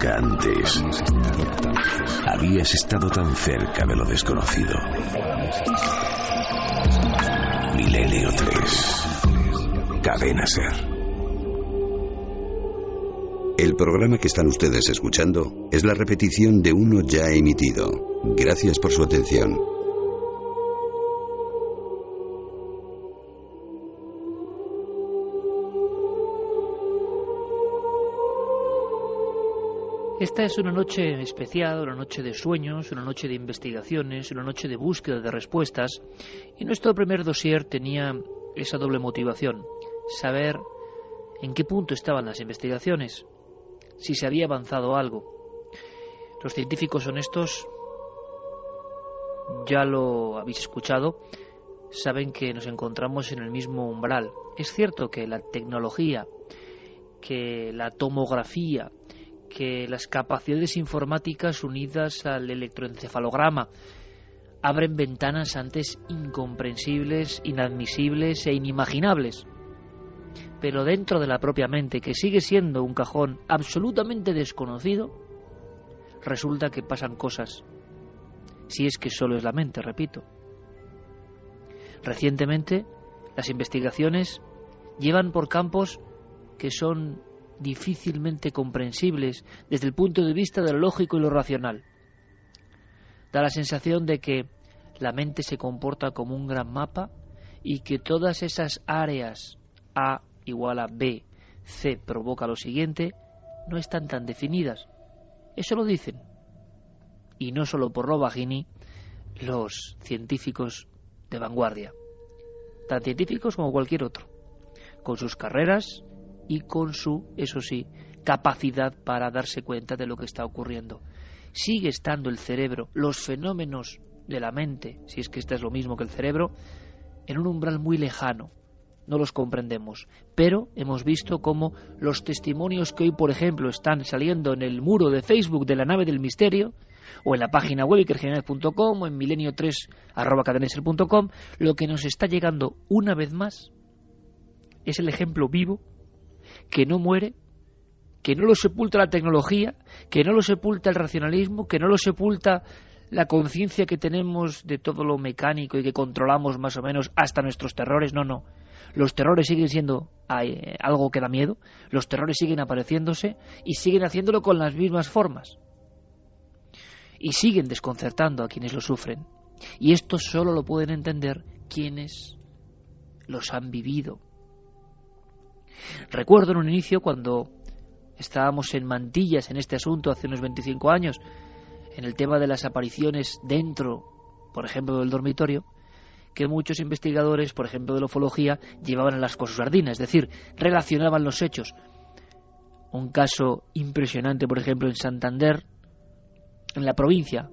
Nunca antes habías estado tan cerca de lo desconocido. Milenio 3. Cadena Ser. El programa que están ustedes escuchando es la repetición de uno ya emitido. Gracias por su atención. Esta es una noche especial, una noche de sueños, una noche de investigaciones, una noche de búsqueda de respuestas, y nuestro primer dossier tenía esa doble motivación, saber en qué punto estaban las investigaciones, si se había avanzado algo. Los científicos honestos, ya lo habéis escuchado, saben que nos encontramos en el mismo umbral. Es cierto que la tecnología, que la tomografía, que las capacidades informáticas unidas al electroencefalograma abren ventanas antes incomprensibles, inadmisibles e inimaginables. Pero dentro de la propia mente, que sigue siendo un cajón absolutamente desconocido, resulta que pasan cosas. Si es que solo es la mente, repito. Recientemente, las investigaciones llevan por campos que son difícilmente comprensibles desde el punto de vista de lo lógico y lo racional. Da la sensación de que la mente se comporta como un gran mapa y que todas esas áreas A igual a B, C provoca lo siguiente, no están tan definidas. Eso lo dicen. Y no solo por Robagini, los científicos de vanguardia, tan científicos como cualquier otro, con sus carreras, y con su, eso sí, capacidad para darse cuenta de lo que está ocurriendo. Sigue estando el cerebro, los fenómenos de la mente, si es que este es lo mismo que el cerebro, en un umbral muy lejano. No los comprendemos, pero hemos visto cómo los testimonios que hoy, por ejemplo, están saliendo en el muro de Facebook de la nave del misterio, o en la página web ikergenerales.com o en milenio3.cadeneser.com, lo que nos está llegando una vez más es el ejemplo vivo que no muere, que no lo sepulta la tecnología, que no lo sepulta el racionalismo, que no lo sepulta la conciencia que tenemos de todo lo mecánico y que controlamos más o menos hasta nuestros terrores. No, no. Los terrores siguen siendo eh, algo que da miedo, los terrores siguen apareciéndose y siguen haciéndolo con las mismas formas. Y siguen desconcertando a quienes lo sufren. Y esto solo lo pueden entender quienes los han vivido, Recuerdo en un inicio cuando estábamos en mantillas en este asunto hace unos 25 años, en el tema de las apariciones dentro, por ejemplo, del dormitorio, que muchos investigadores, por ejemplo, de la ufología, llevaban a las cosas sardinas, es decir, relacionaban los hechos. Un caso impresionante, por ejemplo, en Santander, en la provincia,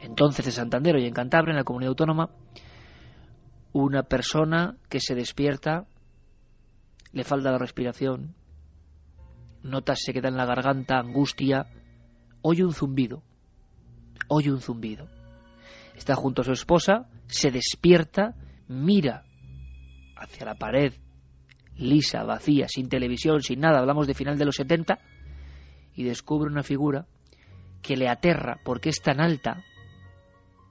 entonces de Santander y en Cantabria, en la comunidad autónoma, una persona que se despierta le falta la respiración, notas se queda en la garganta, angustia, oye un zumbido, oye un zumbido. Está junto a su esposa, se despierta, mira hacia la pared, lisa, vacía, sin televisión, sin nada, hablamos de final de los 70, y descubre una figura que le aterra porque es tan alta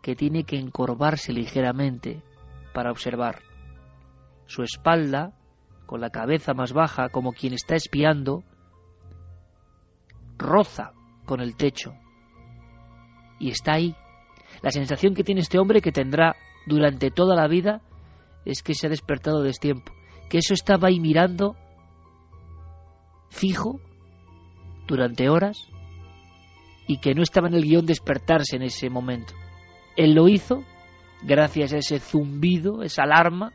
que tiene que encorvarse ligeramente para observar. Su espalda con la cabeza más baja, como quien está espiando, roza con el techo. Y está ahí. La sensación que tiene este hombre que tendrá durante toda la vida es que se ha despertado de tiempo, que eso estaba ahí mirando fijo durante horas y que no estaba en el guion despertarse en ese momento. Él lo hizo gracias a ese zumbido, esa alarma,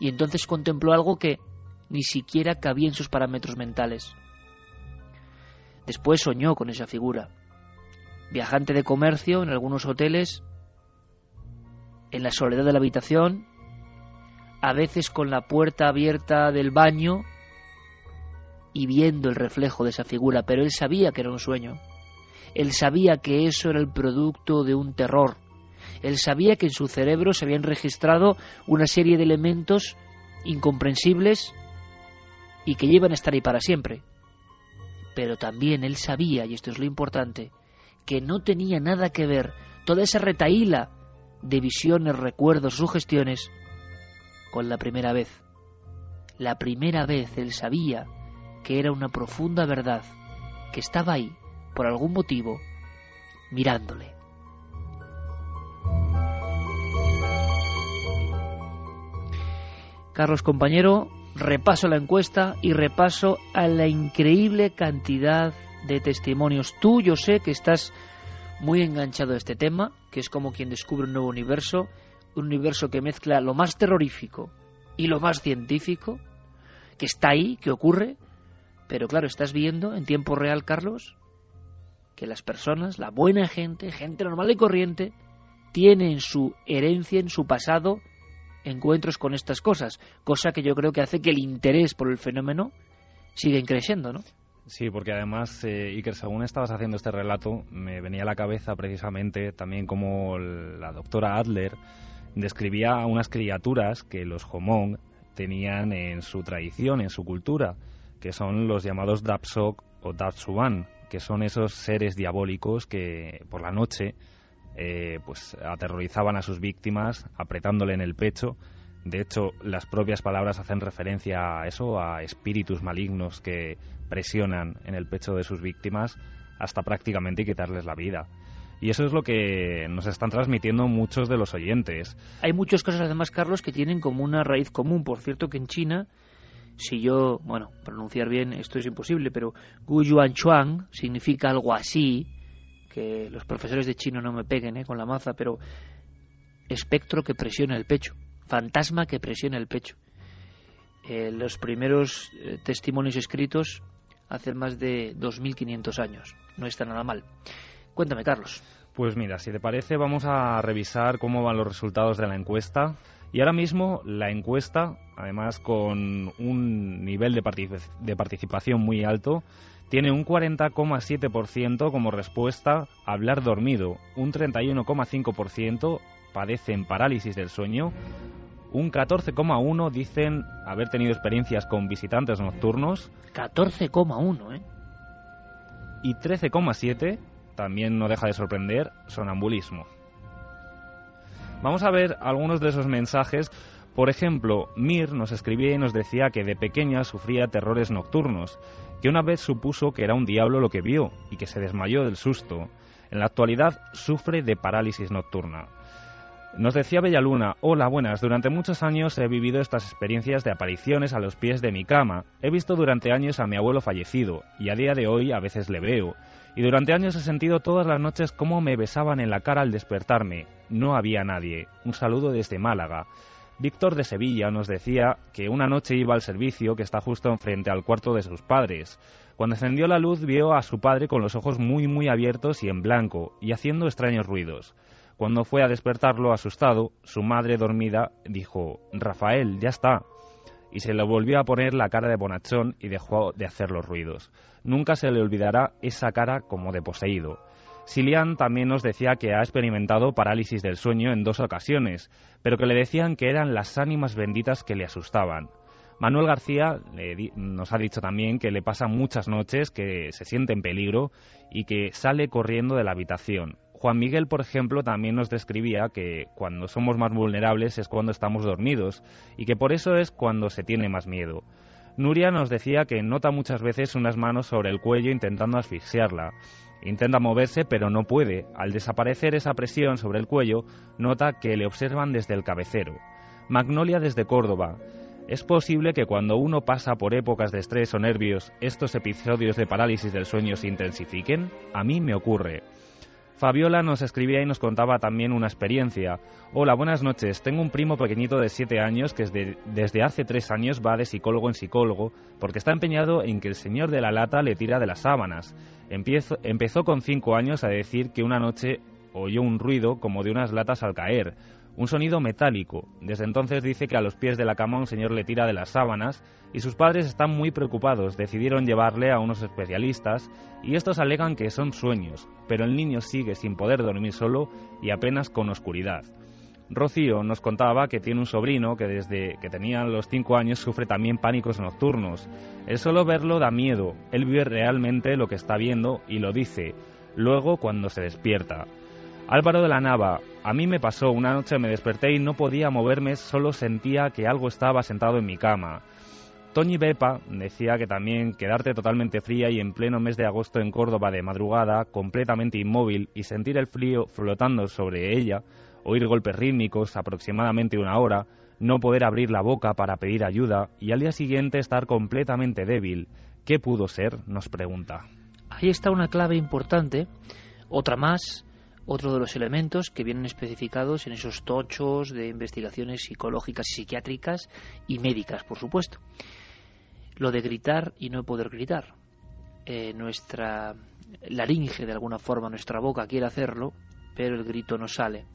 y entonces contempló algo que ni siquiera cabía en sus parámetros mentales. Después soñó con esa figura. Viajante de comercio en algunos hoteles, en la soledad de la habitación, a veces con la puerta abierta del baño y viendo el reflejo de esa figura, pero él sabía que era un sueño. Él sabía que eso era el producto de un terror. Él sabía que en su cerebro se habían registrado una serie de elementos incomprensibles y que llevan a estar ahí para siempre. pero también él sabía, y esto es lo importante, que no tenía nada que ver toda esa retaíla de visiones, recuerdos, sugestiones con la primera vez. La primera vez él sabía que era una profunda verdad, que estaba ahí, por algún motivo, mirándole. Carlos compañero, repaso la encuesta y repaso a la increíble cantidad de testimonios. Tú, yo sé que estás muy enganchado a este tema, que es como quien descubre un nuevo universo, un universo que mezcla lo más terrorífico y lo más científico, que está ahí, que ocurre, pero claro, estás viendo en tiempo real, Carlos, que las personas, la buena gente, gente normal y corriente, tiene en su herencia, en su pasado, encuentros con estas cosas, cosa que yo creo que hace que el interés por el fenómeno siga creciendo, ¿no? Sí, porque además, eh, Iker, según estabas haciendo este relato, me venía a la cabeza precisamente también como la doctora Adler describía a unas criaturas que los Homong tenían en su tradición, en su cultura, que son los llamados Dapsok o Dapsuban, que son esos seres diabólicos que por la noche eh, pues aterrorizaban a sus víctimas apretándole en el pecho. De hecho, las propias palabras hacen referencia a eso, a espíritus malignos que presionan en el pecho de sus víctimas hasta prácticamente quitarles la vida. Y eso es lo que nos están transmitiendo muchos de los oyentes. Hay muchas cosas además, Carlos, que tienen como una raíz común. Por cierto, que en China, si yo, bueno, pronunciar bien esto es imposible, pero Gu Yuan Chuang significa algo así, que los profesores de chino no me peguen ¿eh? con la maza, pero espectro que presiona el pecho, fantasma que presiona el pecho. Eh, los primeros eh, testimonios escritos hace más de 2.500 años. No está nada mal. Cuéntame, Carlos. Pues mira, si te parece, vamos a revisar cómo van los resultados de la encuesta. Y ahora mismo la encuesta, además con un nivel de, de participación muy alto, tiene un 40,7% como respuesta a hablar dormido, un 31,5% padecen parálisis del sueño, un 14,1% dicen haber tenido experiencias con visitantes nocturnos. 14,1, ¿eh? Y 13,7%, también no deja de sorprender, sonambulismo. Vamos a ver algunos de esos mensajes. Por ejemplo, Mir nos escribía y nos decía que de pequeña sufría terrores nocturnos que una vez supuso que era un diablo lo que vio y que se desmayó del susto. En la actualidad sufre de parálisis nocturna. Nos decía Bellaluna, hola, buenas, durante muchos años he vivido estas experiencias de apariciones a los pies de mi cama. He visto durante años a mi abuelo fallecido y a día de hoy a veces le veo. Y durante años he sentido todas las noches cómo me besaban en la cara al despertarme. No había nadie. Un saludo desde Málaga. Víctor de Sevilla nos decía que una noche iba al servicio que está justo enfrente al cuarto de sus padres. Cuando encendió la luz vio a su padre con los ojos muy muy abiertos y en blanco, y haciendo extraños ruidos. Cuando fue a despertarlo asustado, su madre dormida dijo Rafael, ya está. Y se le volvió a poner la cara de bonachón y dejó de hacer los ruidos. Nunca se le olvidará esa cara como de poseído. Silian también nos decía que ha experimentado parálisis del sueño en dos ocasiones, pero que le decían que eran las ánimas benditas que le asustaban. Manuel García nos ha dicho también que le pasa muchas noches que se siente en peligro y que sale corriendo de la habitación. Juan Miguel, por ejemplo, también nos describía que cuando somos más vulnerables es cuando estamos dormidos y que por eso es cuando se tiene más miedo. Nuria nos decía que nota muchas veces unas manos sobre el cuello intentando asfixiarla Intenta moverse pero no puede. Al desaparecer esa presión sobre el cuello, nota que le observan desde el cabecero. Magnolia desde Córdoba. ¿Es posible que cuando uno pasa por épocas de estrés o nervios, estos episodios de parálisis del sueño se intensifiquen? A mí me ocurre. Fabiola nos escribía y nos contaba también una experiencia. Hola, buenas noches. Tengo un primo pequeñito de 7 años que desde, hace 3 años va de psicólogo en psicólogo porque está empeñado en que el señor de la lata le tira de las sábanas. empezó con 5 años a decir que una noche oyó un ruido como de unas latas al caer un sonido metálico. Desde entonces dice que a los pies de la cama un señor le tira de las sábanas y sus padres están muy preocupados. Decidieron llevarle a unos especialistas y estos alegan que son sueños, pero el niño sigue sin poder dormir solo y apenas con oscuridad. Rocío nos contaba que tiene un sobrino que desde que tenía los 5 años sufre también pánicos nocturnos. El solo verlo da miedo, él vive realmente lo que está viendo y lo dice, luego cuando se despierta. Álvaro de la Nava, a mí me pasó, una noche me desperté y no podía moverme, solo sentía que algo estaba sentado en mi cama. Toñi Bepa decía que también quedarte totalmente fría y en pleno mes de agosto en Córdoba de madrugada, completamente inmóvil y sentir el frío flotando sobre ella, oír golpes rítmicos aproximadamente una hora, no poder abrir la boca para pedir ayuda y al día siguiente estar completamente débil. ¿Qué pudo ser? nos pregunta. Ahí está una clave importante, otra más, otro de los elementos que vienen especificados en esos tochos de investigaciones psicológicas y psiquiátricas y médicas, por supuesto. Lo de gritar y no poder gritar. Eh, nuestra laringe, de alguna forma, nuestra boca quiere hacerlo, pero el grito no sale.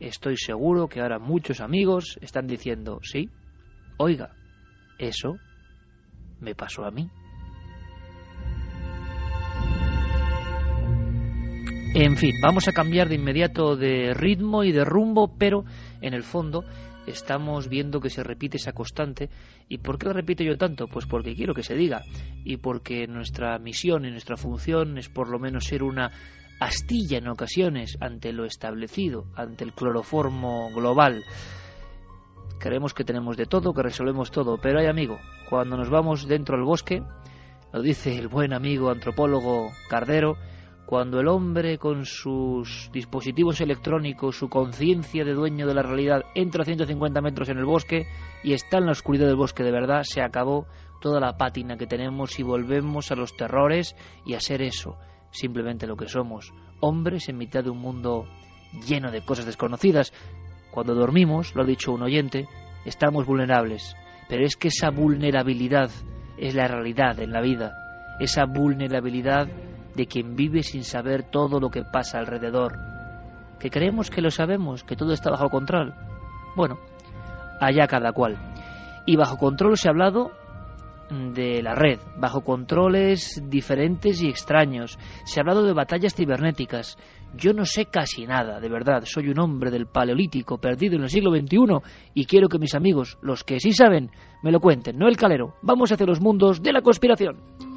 Estoy seguro que ahora muchos amigos están diciendo, sí, oiga, eso me pasó a mí. En fin, vamos a cambiar de inmediato de ritmo y de rumbo, pero en el fondo estamos viendo que se repite esa constante. ¿Y por qué lo repito yo tanto? Pues porque quiero que se diga y porque nuestra misión y nuestra función es por lo menos ser una astilla en ocasiones ante lo establecido, ante el cloroformo global. Creemos que tenemos de todo, que resolvemos todo, pero hay amigo, cuando nos vamos dentro del bosque, lo dice el buen amigo antropólogo Cardero, cuando el hombre con sus dispositivos electrónicos, su conciencia de dueño de la realidad, entra a 150 metros en el bosque y está en la oscuridad del bosque de verdad, se acabó toda la pátina que tenemos y volvemos a los terrores y a ser eso, simplemente lo que somos, hombres en mitad de un mundo lleno de cosas desconocidas. Cuando dormimos, lo ha dicho un oyente, estamos vulnerables, pero es que esa vulnerabilidad es la realidad en la vida, esa vulnerabilidad de quien vive sin saber todo lo que pasa alrededor, que creemos que lo sabemos, que todo está bajo control. Bueno, allá cada cual. Y bajo control se ha hablado de la red, bajo controles diferentes y extraños. Se ha hablado de batallas cibernéticas. Yo no sé casi nada, de verdad. Soy un hombre del Paleolítico perdido en el siglo XXI y quiero que mis amigos, los que sí saben, me lo cuenten, no el calero. Vamos hacia los mundos de la conspiración.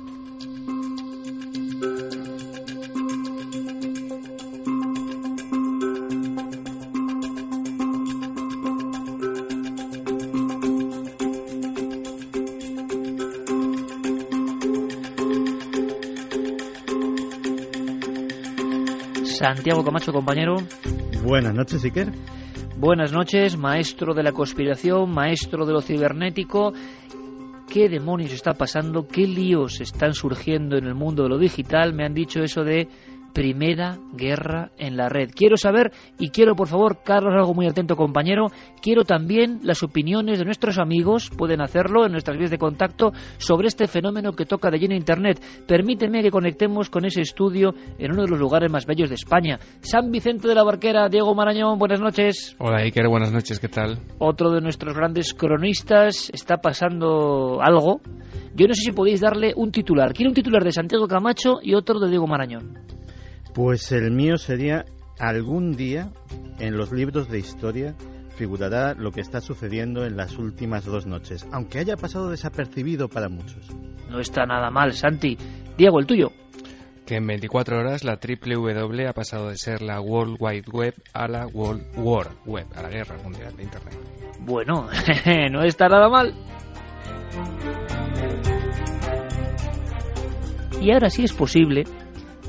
Santiago Camacho, compañero. Buenas noches, Iker. Buenas noches, maestro de la conspiración, maestro de lo cibernético. ¿Qué demonios está pasando? ¿Qué líos están surgiendo en el mundo de lo digital? Me han dicho eso de primera guerra en la red. Quiero saber y quiero, por favor, Carlos, algo muy atento, compañero, quiero también las opiniones de nuestros amigos, pueden hacerlo en nuestras vías de contacto, sobre este fenómeno que toca de lleno Internet. Permíteme que conectemos con ese estudio en uno de los lugares más bellos de España. San Vicente de la Barquera, Diego Marañón, buenas noches. Hola Iker, buenas noches, ¿qué tal? Otro de nuestros grandes cronistas está pasando algo. Yo no sé si podéis darle un titular. Quiero un titular de Santiago Camacho y otro de Diego Marañón. Pues el mío sería algún día en los libros de historia figurará lo que está sucediendo en las últimas dos noches, aunque haya pasado desapercibido para muchos. No está nada mal, Santi. Diego, el tuyo. Que en 24 horas la W ha pasado de ser la World Wide Web a la World War Web, a la guerra mundial de Internet. Bueno, no está nada mal. Y ahora sí es posible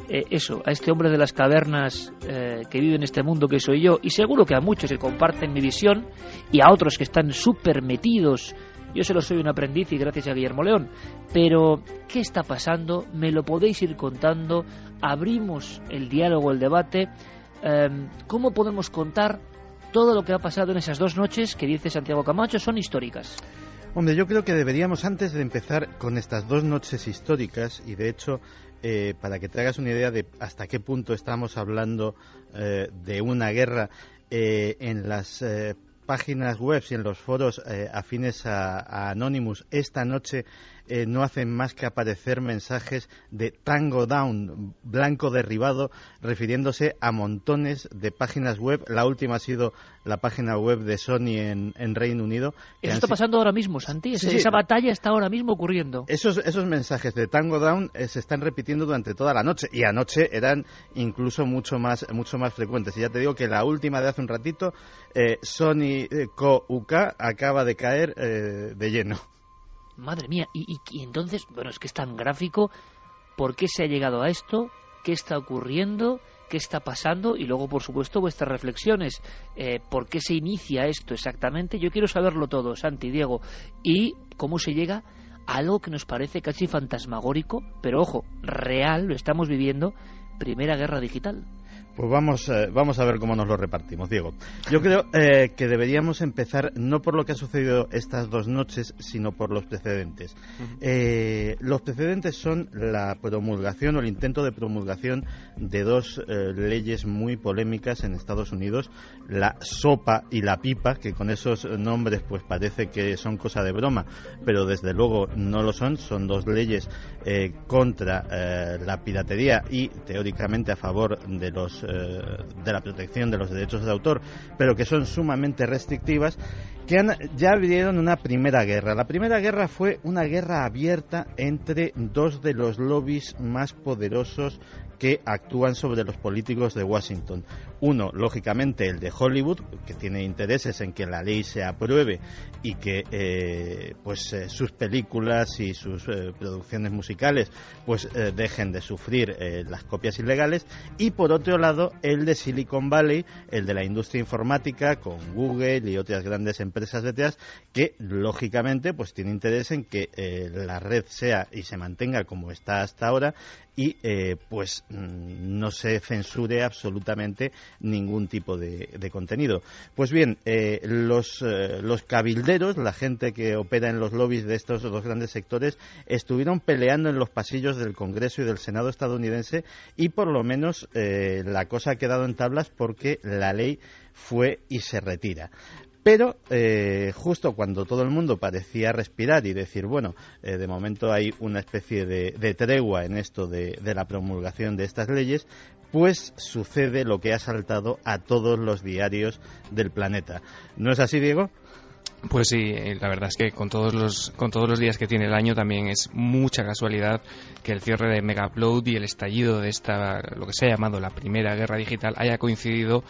eh, eso, a este hombre de las cavernas eh, que vive en este mundo que soy yo, y seguro que a muchos que comparten mi visión y a otros que están súper metidos. Yo solo soy un aprendiz y gracias a Guillermo León. Pero, ¿qué está pasando? Me lo podéis ir contando. Abrimos el diálogo, el debate. Em, ¿Cómo podemos contar todo lo que ha pasado en esas dos noches que dice Santiago Camacho son históricas? Hombre, yo creo que deberíamos, antes de empezar con estas dos noches históricas, y de hecho eh, para que te hagas una idea de hasta qué punto estamos hablando eh, de una guerra eh, en las páginas web y en los foros afines a, Anonymous. Esta noche eh, no hacen más que aparecer mensajes de Tango Down, blanco derribado, refiriéndose a montones de páginas web. La última ha sido la página web de Sony en, Reino Unido. Eso está pasando ahora mismo, Santi. esa batalla está ahora mismo ocurriendo. Esos, esos mensajes de Tango Down eh, se están repitiendo durante toda la noche y anoche eran incluso mucho más, mucho más frecuentes. Y ya te digo que la última de hace un ratito, eh, Sony eh, Co. UK acaba de caer de lleno. Madre mía, y, y entonces, bueno, es que es tan gráfico. ¿Por qué se ha llegado a esto? ¿Qué está ocurriendo? qué está pasando y luego, por supuesto, vuestras reflexiones. Eh, ¿Por qué se inicia esto exactamente? Yo quiero saberlo todo, Santi, Diego. Y cómo se llega a algo que nos parece casi fantasmagórico, pero ojo, real, lo estamos viviendo, Primera Guerra Digital. Pues vamos, eh, vamos a ver cómo nos lo repartimos, Diego. Yo creo eh, que deberíamos empezar no por lo que ha sucedido estas dos noches, sino por los precedentes. Eh, los precedentes son la promulgación o el intento de promulgación de dos leyes muy polémicas en Estados Unidos, la sopa y la pipa, que con esos nombres pues parece que son cosa de broma, pero desde luego no lo son. Son dos leyes contra la piratería y teóricamente a favor de los eh, de la protección de los derechos de autor, pero que son sumamente restrictivas, que ya abrieron una primera guerra. La primera guerra fue una guerra abierta entre dos de los lobbies más poderosos que actúan sobre los políticos de Washington. Uno, lógicamente, el de Hollywood, que tiene intereses en que la ley se apruebe y que eh, pues eh, sus películas y sus eh, producciones musicales pues dejen de sufrir las copias ilegales. Y por otro lado, el de Silicon Valley, el de la industria informática, con Google y otras grandes empresas detrás, que lógicamente pues tiene interés en que la red sea y se mantenga como está hasta ahora y pues mm, no se censure absolutamente ningún tipo de, contenido. Pues bien, eh, los, eh, los cabilderos, la gente que opera en los lobbies de estos dos grandes sectores, estuvieron peleando en los pasillos del Congreso y del Senado estadounidense y por lo menos la cosa ha quedado en tablas porque la ley fue y se retira. Pero eh, justo cuando todo el mundo parecía respirar y decir, bueno, eh, de momento hay una especie de, tregua en esto de, la promulgación de estas leyes, pues sucede lo que ha saltado a todos los diarios del planeta. ¿No es así, Diego? Pues sí, eh, la verdad es que con todos los con todos los días que tiene el año también es mucha casualidad que el cierre de Megaupload y el estallido de esta lo que se ha llamado la primera guerra digital haya coincidido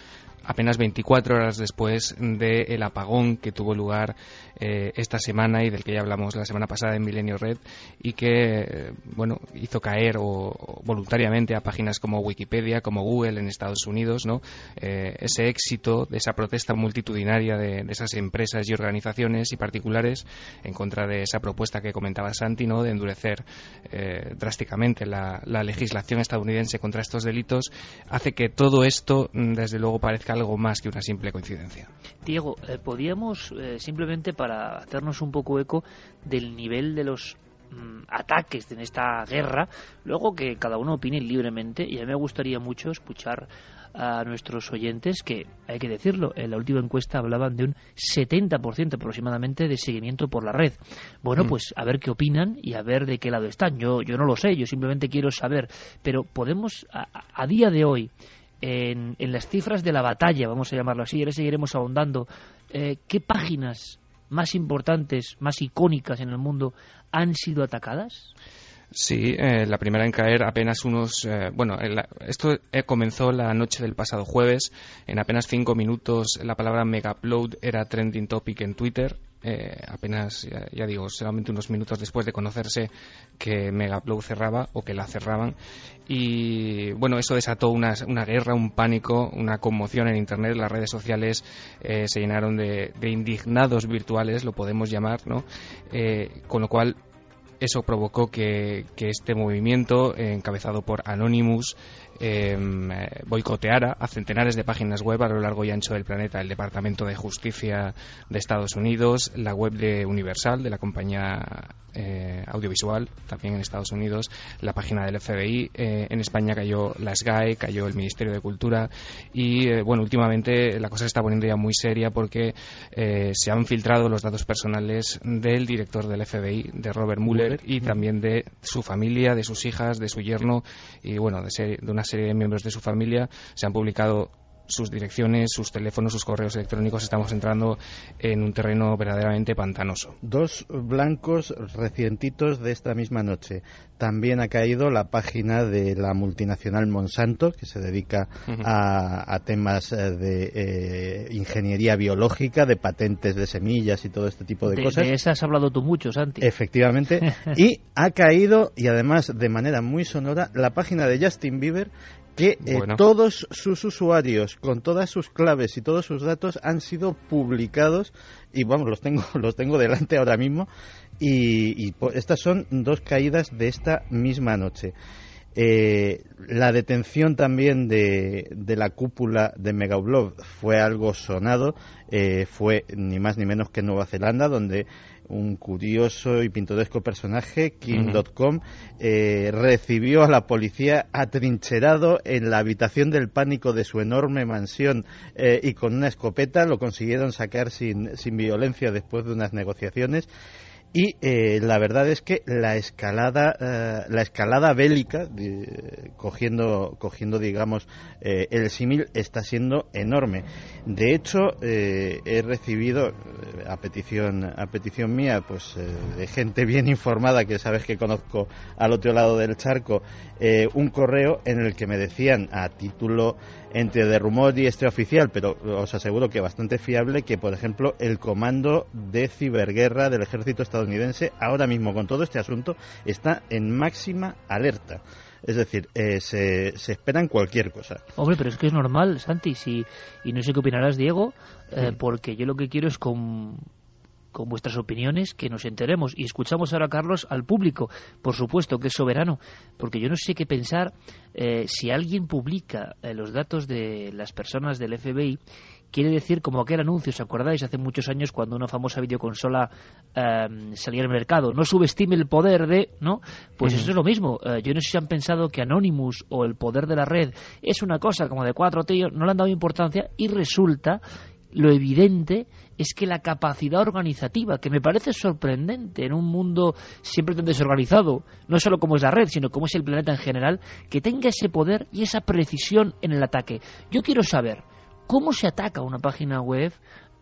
apenas 24 horas después del apagón que tuvo lugar eh, esta semana y del que ya hablamos la semana pasada en Milenio Red y que eh, bueno hizo caer o, voluntariamente a páginas como Wikipedia, como Google en Estados Unidos, ¿no? Eh, ese éxito de esa protesta multitudinaria de, esas empresas y organizaciones y particulares en contra de esa propuesta que comentaba Santi, ¿no? De endurecer drásticamente la, la legislación estadounidense contra estos delitos hace que todo esto mm, desde luego parezca algo más que una simple coincidencia. Diego, eh, podríamos eh, simplemente para hacernos un poco eco del nivel de los mm, ataques en esta guerra, luego que cada uno opine libremente y a mí me gustaría mucho escuchar a nuestros oyentes que, hay que decirlo, en la última encuesta hablaban de un 70% aproximadamente de seguimiento por la red. Bueno, mm. pues a ver qué opinan y a ver de qué lado están. Yo, yo no lo sé, yo simplemente quiero saber, pero podemos a día de hoy en, las cifras de la batalla, vamos a llamarlo así, ahora seguiremos ahondando, eh, ¿qué páginas más importantes, más icónicas en el mundo han sido atacadas? Sí, eh, la primera en caer apenas unos. Eh, bueno, esto comenzó la noche del pasado jueves. En apenas cinco minutos la palabra Megaupload era trending topic en Twitter. Eh, apenas, ya, digo, solamente unos minutos después de conocerse que Megaupload cerraba o que la cerraban. Y bueno, eso desató una, guerra, un pánico, una conmoción en Internet. Las redes sociales eh, se llenaron de, indignados virtuales, lo podemos llamar, ¿no? Eh, con lo cual eso provocó que, que este movimiento, encabezado por Anonymous, eh, boicoteara a centenares de páginas web a lo largo y ancho del planeta. El Departamento de Justicia de Estados Unidos, la web de Universal, de la compañía eh, audiovisual, también en Estados Unidos, la página del FBI. Eh, en España cayó la SGAE, cayó el Ministerio de Cultura y, eh, bueno, últimamente la cosa se está poniendo ya muy seria porque se han filtrado los datos personales del director del FBI, de Robert Mueller. Y también de su familia, de sus hijas, de su yerno y bueno, de, de una serie de miembros de su familia. Se han publicado sus direcciones, sus teléfonos, sus correos electrónicos, estamos entrando en un terreno verdaderamente pantanoso. Dos blancos recientitos de esta misma noche. También ha caído la página de la multinacional Monsanto, que se dedica a, temas eh, de eh, ingeniería biológica, de patentes de semillas y todo este tipo de, cosas. De esas has hablado tú mucho, Santi. Efectivamente. y ha caído, y además de manera muy sonora, la página de Justin Bieber, que eh, todos sus usuarios con todas sus claves y todos sus datos han sido publicados y vamos los tengo los tengo delante ahora mismo y, estas son dos caídas de esta misma noche. Eh, la detención también de, de la cúpula de Megablob fue algo sonado, eh, fue ni más ni menos que Nueva Zelanda, donde un curioso y pintoresco personaje, Kim.com, eh, recibió a la policía atrincherado en la habitación del pánico de su enorme mansión eh, y con una escopeta. Lo consiguieron sacar sin, sin violencia después de unas negociaciones y eh, la verdad es que la escalada eh, la escalada bélica cogiendo cogiendo digamos eh, el símil está siendo enorme. De hecho he recibido a petición a petición mía pues de gente bien informada que sabes que conozco al otro lado del charco un correo en el que me decían a título entre de rumor y este oficial, pero os aseguro que bastante fiable, que por ejemplo el comando de ciberguerra del ejército estadounidense ahora mismo con todo este asunto está en máxima alerta. Es decir, eh, se, se esperan cualquier cosa. Hombre, pero es que es normal, Santi, si, y no sé qué opinarás, Diego, eh, porque yo lo que quiero es con con vuestras opiniones, que nos enteremos. Y escuchamos ahora, Carlos, al público, por supuesto, que es soberano, porque yo no sé qué pensar eh, si alguien publica eh, los datos de las personas del FBI quiere decir como aquel anuncio, ¿os acordáis? Hace muchos años cuando una famosa videoconsola em, salía al mercado. No subestime el poder de, ¿no? Pues eso es lo mismo. Eh, yo no sé si han pensado que Anonymous o el poder de la red es una cosa como de cuatro tíos, no le han dado importancia y resulta lo evidente es que la capacidad organizativa, que me parece sorprendente en un mundo siempre tan desorganizado, no solo como es la red, sino como es el planeta en general, que tenga ese poder y esa precisión en el ataque. Yo quiero saber cómo se ataca una página web,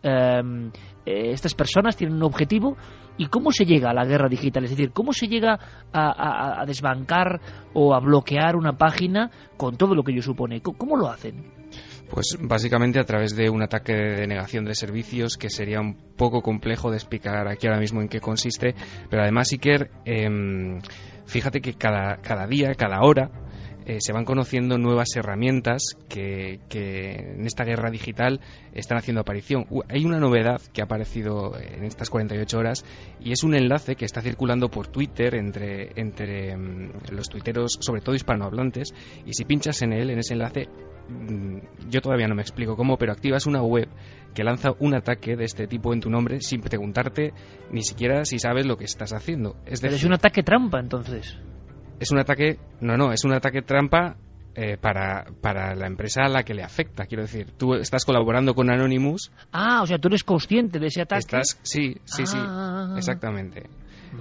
eh, estas personas tienen un objetivo y cómo se llega a la guerra digital, es decir, cómo se llega a, a desbancar o a bloquear una página con todo lo que ello supone. ¿Cómo lo hacen? Pues básicamente a través de un ataque de denegación de servicios que sería un poco complejo de explicar aquí ahora mismo en qué consiste, pero además Iker, eh, fíjate que cada, cada día, cada hora, eh, se van conociendo nuevas herramientas que, en esta guerra digital están haciendo aparición. hay una novedad que ha aparecido en estas 48 horas y es un enlace que está circulando por Twitter entre, entre mm, los tuiteros, sobre todo hispanohablantes, y si pinchas en él, en ese enlace, mm, yo todavía no me explico cómo, pero activas una web que lanza un ataque de este tipo en tu nombre sin preguntarte ni siquiera si sabes lo que estás haciendo. Es pero es un ataque trampa, entonces es un ataque, no, no, es un ataque trampa eh, para, para la empresa a la que le afecta. Quiero decir, tú estás colaborando con Anonymous. Ah, o sea, tú eres consciente de ese ataque. Estás, sí, sí, sí, ah. exactamente.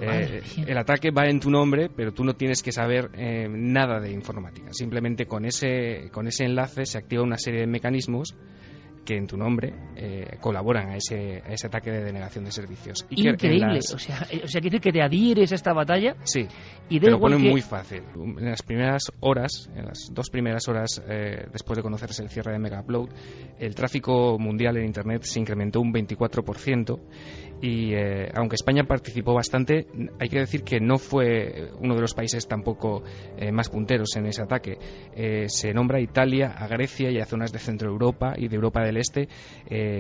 Eh, el ataque va en tu nombre, pero tú no tienes que saber eh, nada de informática. Simplemente con ese, con ese enlace se activa una serie de mecanismos que en tu nombre eh, colaboran a ese, ese ataque de denegación de servicios. Increíble. O sea, eh, o sea, quiere decir que te adhieres a esta batalla. Sí. Y te lo pone muy fácil. En las primeras horas, en las dos primeras horas eh, después de conocerse el cierre de Mega Upload, el tráfico mundial en Internet se incrementó un 24% y eh, aunque España participó bastante, hay que decir que no fue uno de los países tampoco eh, más punteros en ese ataque. Eh, se nombra a Italia, a Grecia y a zonas de Centro Europa y de Europa del Este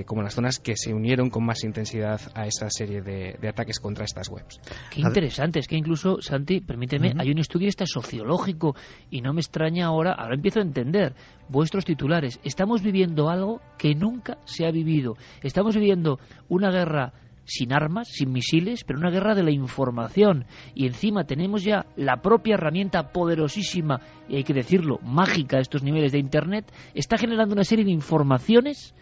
como las zonas que se unieron con más intensidad a esa serie de, ataques contra estas webs. Qué interesante, es que incluso, Santi, permíteme, hay un estudio este sociológico y no me extraña ahora, ahora empiezo a entender vuestros titulares. Estamos viviendo algo que nunca se ha vivido. Estamos viviendo una guerra sin armas, sin misiles, pero una guerra de la información. Y encima tenemos ya la propia herramienta poderosísima, y hay que decirlo, mágica a estos niveles de Internet, está generando una serie de informaciones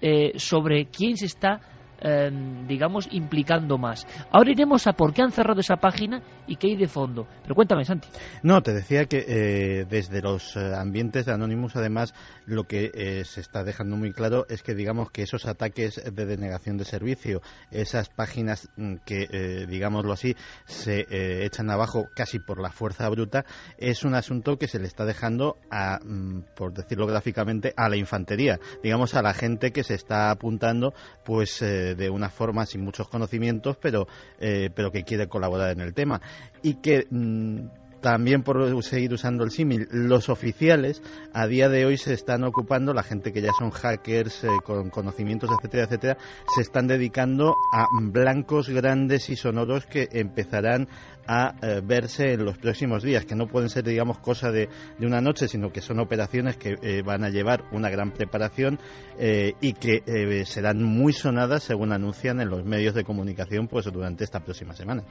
eh, sobre quién se está eh, digamos, implicando más. Ahora iremos a por qué han cerrado esa página y qué hay de fondo. Pero cuéntame, Santi. No, te decía que eh, desde los eh, ambientes de Anonymous, además, lo que eh, se está dejando muy claro es que, digamos, que esos ataques de denegación de servicio, esas páginas mm, que, eh, digámoslo así, se echan abajo casi por la fuerza bruta, es un asunto que se le está dejando, a, mm, por decirlo gráficamente, a la infantería, digamos, a la gente que se está apuntando, pues, de una forma sin muchos conocimientos, pero, eh, pero que quiere colaborar en el tema. Y que. mm, también por seguir usando el símil, los oficiales a día de hoy se están ocupando, la gente que ya son hackers eh, con conocimientos, etcétera, etcétera, se están dedicando a blancos grandes y sonoros que empezarán a eh, verse en los próximos días, que no pueden ser, digamos, cosa de, de una noche, sino que son operaciones que eh, van a llevar una gran preparación y que serán muy sonadas, según anuncian en los medios de comunicación, pues durante esta próxima semana.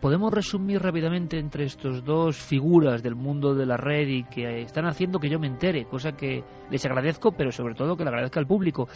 ¿Podemos resumir rápidamente entre estos dos figuras del mundo de la red y que están haciendo que yo me entere, cosa que les agradezco, pero sobre todo que le agradezca al público?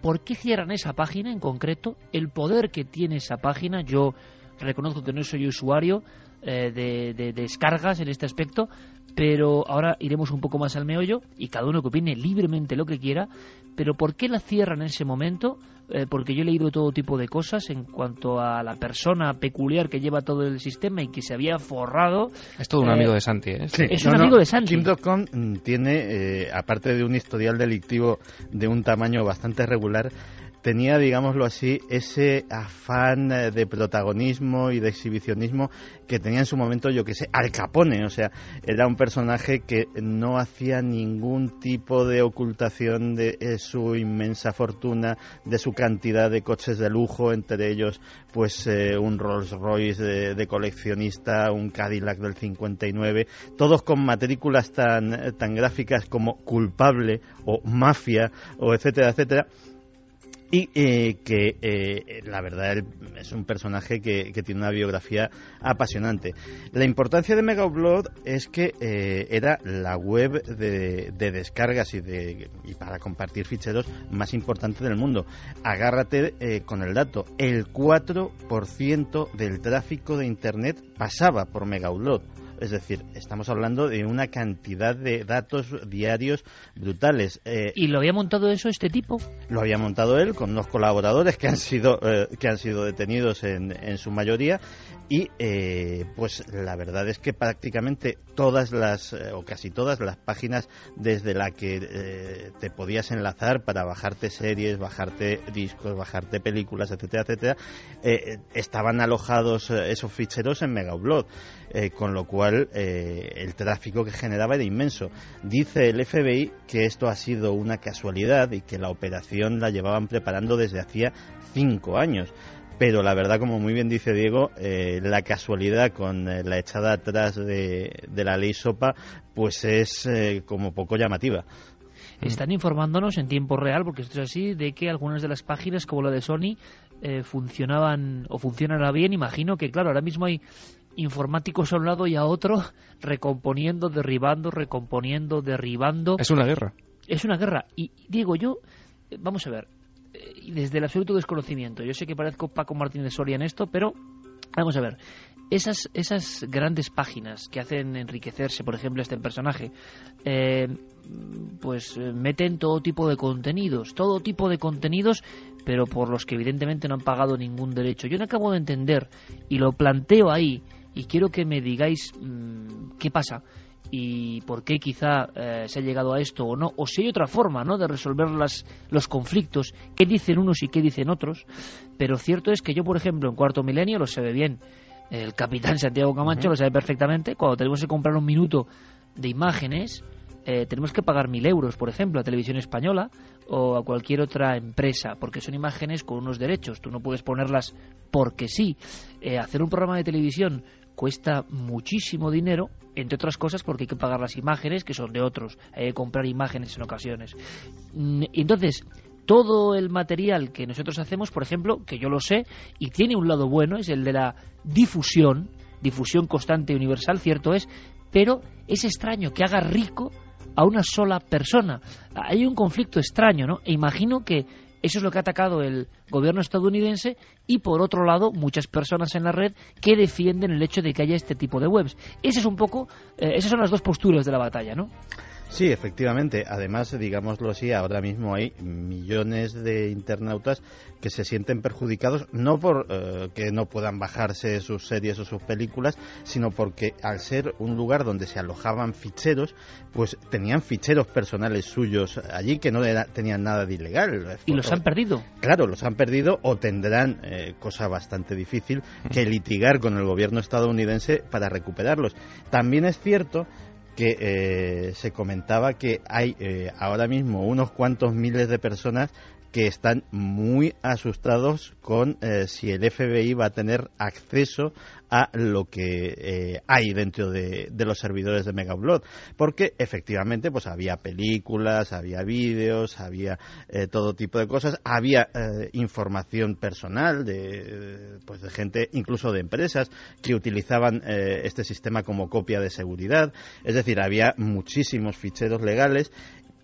¿Por qué cierran esa página en concreto? El poder que tiene esa página, yo reconozco que no soy usuario eh, de, de descargas en este aspecto, pero ahora iremos un poco más al meollo y cada uno que opine libremente lo que quiera. Pero ¿por qué la cierran en ese momento? Eh, porque yo he leído todo tipo de cosas en cuanto a la persona peculiar que lleva todo el sistema y que se había forrado. Es todo un Eh, amigo de Santi, ¿eh? Es un amigo de Santi. Kim.com mm, tiene, eh, aparte de un historial delictivo de un tamaño bastante regular, tenía, digámoslo así, ese afán eh, de protagonismo y de exhibicionismo que tenía en su momento, yo que sé, Al Capone. O sea, era un personaje que no hacía ningún tipo de ocultación de eh, su inmensa fortuna, de su cantidad de coches de lujo, entre ellos, pues eh, un Rolls Royce de, de coleccionista, un Cadillac del 59, todos con matrículas tan, eh, tan gráficas como culpable o mafia o etcétera, etcétera y eh, que eh, la verdad es un personaje que, tiene una biografía apasionante. La importancia de Mega Upload es que eh, era la web de, de descargas y, de, y para compartir ficheros más importante del mundo. Agárrate eh, con el dato, el 4% del tráfico de Internet pasaba por Mega Upload. Es decir, estamos hablando de una cantidad de datos diarios brutales. Eh, ¿Y lo había montado eso este tipo? lo había montado él con unos colaboradores que han sido eh, que han sido detenidos en, en su mayoría y eh, pues la verdad es que prácticamente todas las eh, o casi todas las páginas desde la que eh, te podías enlazar para bajarte series, bajarte discos, bajarte películas, etcétera, etcétera, eh, estaban alojados esos ficheros en Mega Upload, eh, con lo cual el tráfico que generaba era inmenso. Dice el FBI que esto ha sido una casualidad y que la operación la llevaban preparando desde hacía cinco años. Pero la verdad, como muy bien dice Diego, eh, la casualidad con eh, la echada atrás de, de la ley SOPA, pues es eh, como poco llamativa. Están informándonos en tiempo real, porque esto es así, de que algunas de las páginas, como la de Sony, eh, funcionaban o funcionará bien. Imagino que, claro, ahora mismo hay informáticos a un lado y a otro, recomponiendo, derribando, recomponiendo, derribando. Es una guerra. Es una guerra. Y digo yo, vamos a ver, desde el absoluto desconocimiento, yo sé que parezco Paco Martínez Soria en esto, pero vamos a ver, esas, esas grandes páginas que hacen enriquecerse, por ejemplo, este personaje, eh, pues eh, meten todo tipo de contenidos, todo tipo de contenidos, pero por los que evidentemente no han pagado ningún derecho. Yo no acabo de entender y lo planteo ahí y quiero que me digáis mm, qué pasa y por qué quizá eh, se ha llegado a esto o no, o si hay otra forma ¿no? de resolver las, los conflictos, qué dicen unos y qué dicen otros, pero cierto es que yo, por ejemplo, en Cuarto Milenio lo sabe bien, el capitán Santiago Camacho lo sabe perfectamente, cuando tenemos que comprar un minuto de imágenes, eh, tenemos que pagar mil euros, por ejemplo, a Televisión Española o a cualquier otra empresa, porque son imágenes con unos derechos, tú no puedes ponerlas porque sí. Eh, hacer un programa de televisión cuesta muchísimo dinero, entre otras cosas porque hay que pagar las imágenes que son de otros, hay que comprar imágenes en ocasiones. Mm, Entonces, todo el material que nosotros hacemos, por ejemplo, que yo lo sé, y tiene un lado bueno, es el de la difusión, difusión constante universal, cierto es, pero es extraño que haga rico a una sola persona. Hay un conflicto extraño, ¿no? E imagino que Eso es lo que ha atacado el gobierno estadounidense y, por otro lado, muchas personas en la red que defienden el hecho de que haya este tipo de webs. Ese es un poco, eh, esas son las dos posturas de la batalla, ¿no? Sí, efectivamente. Además, digámoslo así, ahora mismo hay millones de internautas que se sienten perjudicados no por eh, que no puedan bajarse sus series o sus películas, sino porque al ser un lugar donde se alojaban ficheros, pues tenían ficheros personales suyos allí que no tenían nada de ilegal. ¿Y los han perdido? Claro, los han perdido o tendrán, eh, cosa bastante difícil, que litigar con el gobierno estadounidense para recuperarlos. También es cierto que eh, se comentaba que hay eh, ahora mismo unos cuantos miles de personas que están muy asustados con eh, si el FBI va a tener acceso a lo que eh, hay dentro de, los servidores de Megaupload porque efectivamente pues había películas había vídeos había eh, todo tipo de cosas había información personal de pues de gente incluso de empresas que utilizaban este sistema como copia de seguridad. Es decir había muchísimos ficheros legales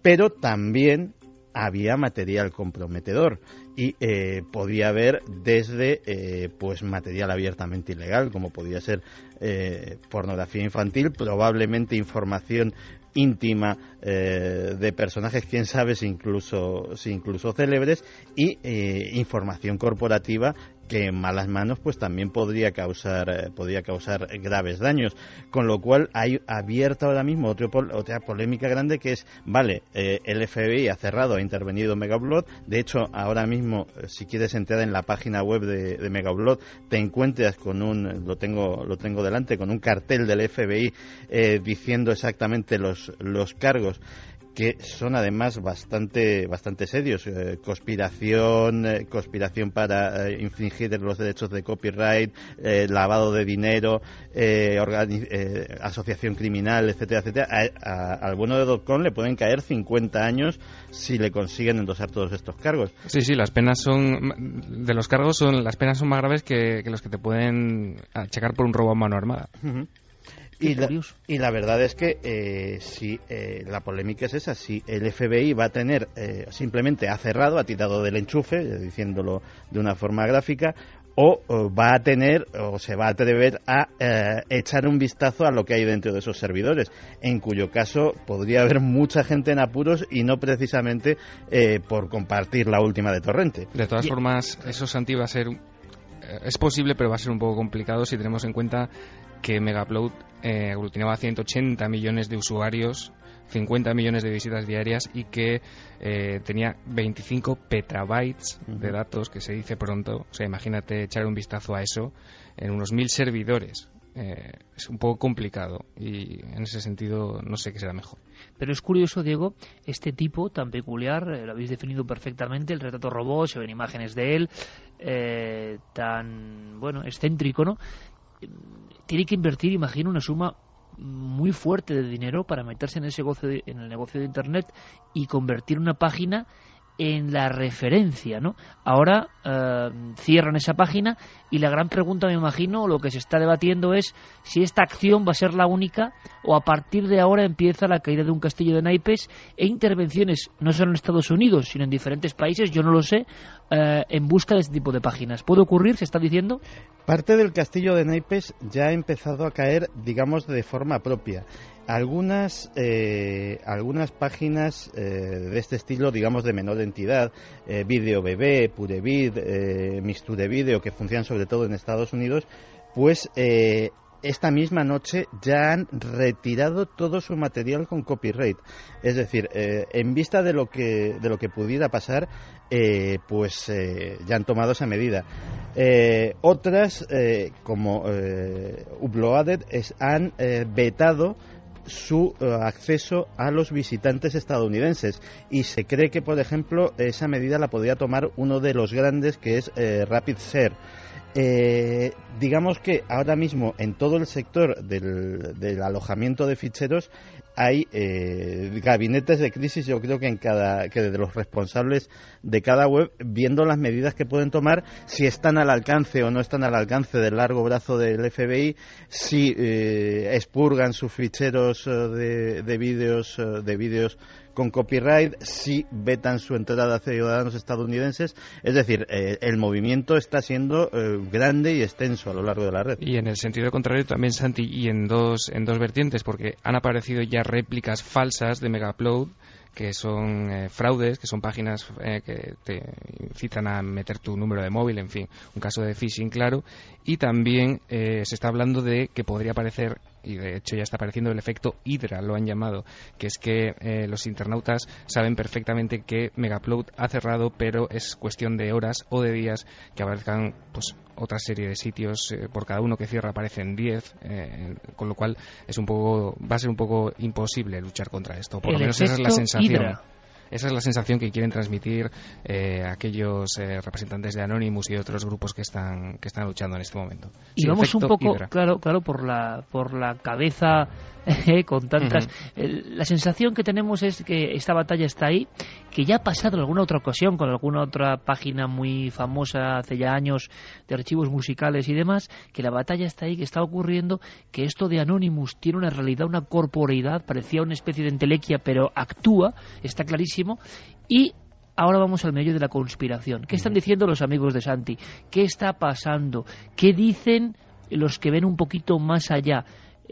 pero también había material comprometedor y eh, podía haber desde eh, pues material abiertamente ilegal como podía ser eh, pornografía infantil probablemente información íntima eh, de personajes, quién sabe si incluso, si incluso célebres, y eh, información corporativa que en malas manos pues también podría causar eh, podría causar graves daños. Con lo cual hay abierta ahora mismo otra polémica grande que es vale el FBI ha cerrado ha intervenido Megaupload de hecho ahora mismo si quieres entrar en la página web de, de Megaupload te encuentras con un lo tengo lo tengo delante con un cartel del FBI diciendo exactamente los los, cargos que son además bastante bastante serios. Eh, conspiración eh, conspiración para eh, infringir los derechos de copyright lavado de dinero asociación criminal etcétera etcétera. Al bueno de Dotcom le pueden caer 50 años si le consiguen endosar todos estos cargos. Sí sí las penas son de los cargos son las penas son más graves que, los que te pueden checar por un robo a mano armada y la, verdad es que eh, si eh, la polémica es esa, si el FBI va a tener, eh, simplemente ha cerrado, ha tirado del enchufe, diciéndolo de una forma gráfica, o, va a tener o se va a atrever a echar un vistazo a lo que hay dentro de esos servidores, en cuyo caso podría haber mucha gente en apuros y no precisamente por compartir la última de Torrente. De todas formas, eso Santi va a ser es posible, pero va a ser un poco complicado si tenemos en cuenta que Megaupload eh, aglutinaba 180 millones de usuarios, 50 millones de visitas diarias y que eh, tenía 25 petabytes de datos, que se dice pronto. O sea, imagínate echar un vistazo a eso en unos mil servidores. Eh, es un poco complicado y en ese sentido no sé qué será mejor. Pero es curioso, Diego, este tipo tan peculiar, lo habéis definido perfectamente, el retrato robot, se ven imágenes de él, tan, bueno, excéntrico, ¿no? Tiene que invertir, imagino, una suma muy fuerte de dinero para meterse en ese negocio en el negocio de internet y convertir una página en la referencia, ¿no? Ahora eh, cierran esa página y la gran pregunta, me imagino, lo que se está debatiendo es si esta acción va a ser la única o a partir de ahora empieza la caída de un castillo de naipes e intervenciones no solo en Estados Unidos, sino en diferentes países, yo no lo sé, eh, en busca de este tipo de páginas. ¿Puede ocurrir, se está diciendo? Parte del castillo de naipes ya ha empezado a caer, digamos, de forma propia algunas, eh, algunas páginas eh, de este estilo, digamos de menor entidad, eh, Video Bebé, Purevid, Misture Video, que funcionan sobre todo en Estados Unidos, pues eh, esta misma noche ya han retirado todo su material con copyright. Es decir, en vista de lo que, de lo que pudiera pasar, pues ya han tomado esa medida. otras, como Uploaded, han vetado su eh, acceso a los visitantes estadounidenses y se cree que por ejemplo esa medida la podría tomar uno de los grandes que es eh, Rapid Share eh, digamos que ahora mismo en todo el sector del, alojamiento de ficheros hay eh, gabinetes de crisis, yo creo que en cada que de los responsables de cada web, viendo las medidas que pueden tomar, si están al alcance o no están al alcance del largo brazo del FBI, si eh, expurgan sus ficheros archivos de, de vídeos de vídeos con copyright, si vetan su entrada a ciudadanos estadounidenses. Es decir, eh, el movimiento está siendo eh, grande y extenso a lo largo de la red. Y en el sentido contrario también, Santi, y en dos, en dos vertientes, porque han aparecido ya réplicas falsas de Megaupload que son eh, fraudes, que son páginas que te incitan a meter tu número de móvil, en fin, un caso de phishing claro. Y también se está hablando de que podría aparecer y de hecho ya está apareciendo el efecto Hydra, lo han llamado, que es que eh, los internautas saben perfectamente que Megaupload ha cerrado, pero es cuestión de horas o de días que aparezcan pues otra serie de sitios, eh, por cada uno que cierra aparecen 10, eh, con lo cual es un poco, va a ser un poco imposible luchar contra esto, por lo menos esa es la sensación. Esa es la sensación que quieren transmitir eh, aquellos eh, representantes de Anonymous y de otros grupos que están que están luchando en este momento. Y vamos un poco, claro, claro, por la por la cabeza con tantas. la sensación que tenemos es que esta batalla está ahí, que ya ha pasado en alguna otra ocasión con alguna otra página muy famosa hace ya años de archivos musicales y demás, que la batalla está ahí, que está ocurriendo, que esto de Anonymous tiene una realidad, una corporeidad, parecía una especie de entelequia, pero actúa, está clarísimo, y Ahora vamos al medio de la conspiración. ¿Qué están diciendo los amigos de Santi? ¿Qué está pasando? ¿Qué dicen los que ven un poquito más allá?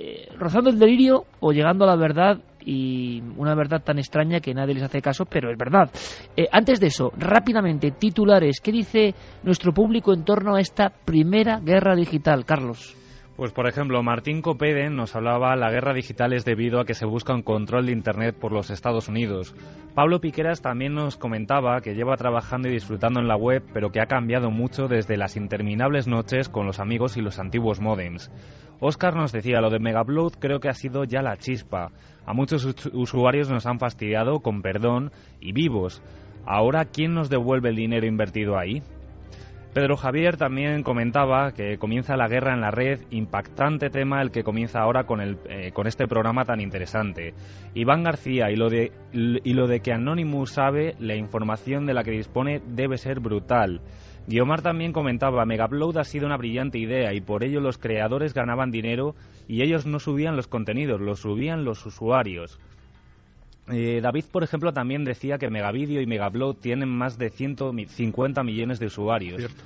Eh, rozando el delirio o llegando a la verdad y una verdad tan extraña que nadie les hace caso, pero es verdad. Eh, antes de eso, rápidamente, titulares. ¿Qué dice nuestro público en torno a esta primera guerra digital, Carlos? Pues por ejemplo, Martín Copeden nos hablaba la guerra digital es debido a que se busca un control de Internet por los Estados Unidos. Pablo Piqueras también nos comentaba que lleva trabajando y disfrutando en la web, pero que ha cambiado mucho desde las interminables noches con los amigos y los antiguos modems. Oscar nos decía, lo de Megablood creo que ha sido ya la chispa. A muchos usuarios nos han fastidiado con perdón y vivos. Ahora, ¿quién nos devuelve el dinero invertido ahí? Pedro Javier también comentaba que comienza la guerra en la red, impactante tema el que comienza ahora con, el, eh, con este programa tan interesante. Iván García, y lo, de, y lo de que Anonymous sabe, la información de la que dispone debe ser brutal. Guiomar también comentaba, Megaupload ha sido una brillante idea y por ello los creadores ganaban dinero y ellos no subían los contenidos, los subían los usuarios. Eh, David, por ejemplo, también decía que Megavideo y Megablog tienen más de 150 millones de usuarios. Cierto.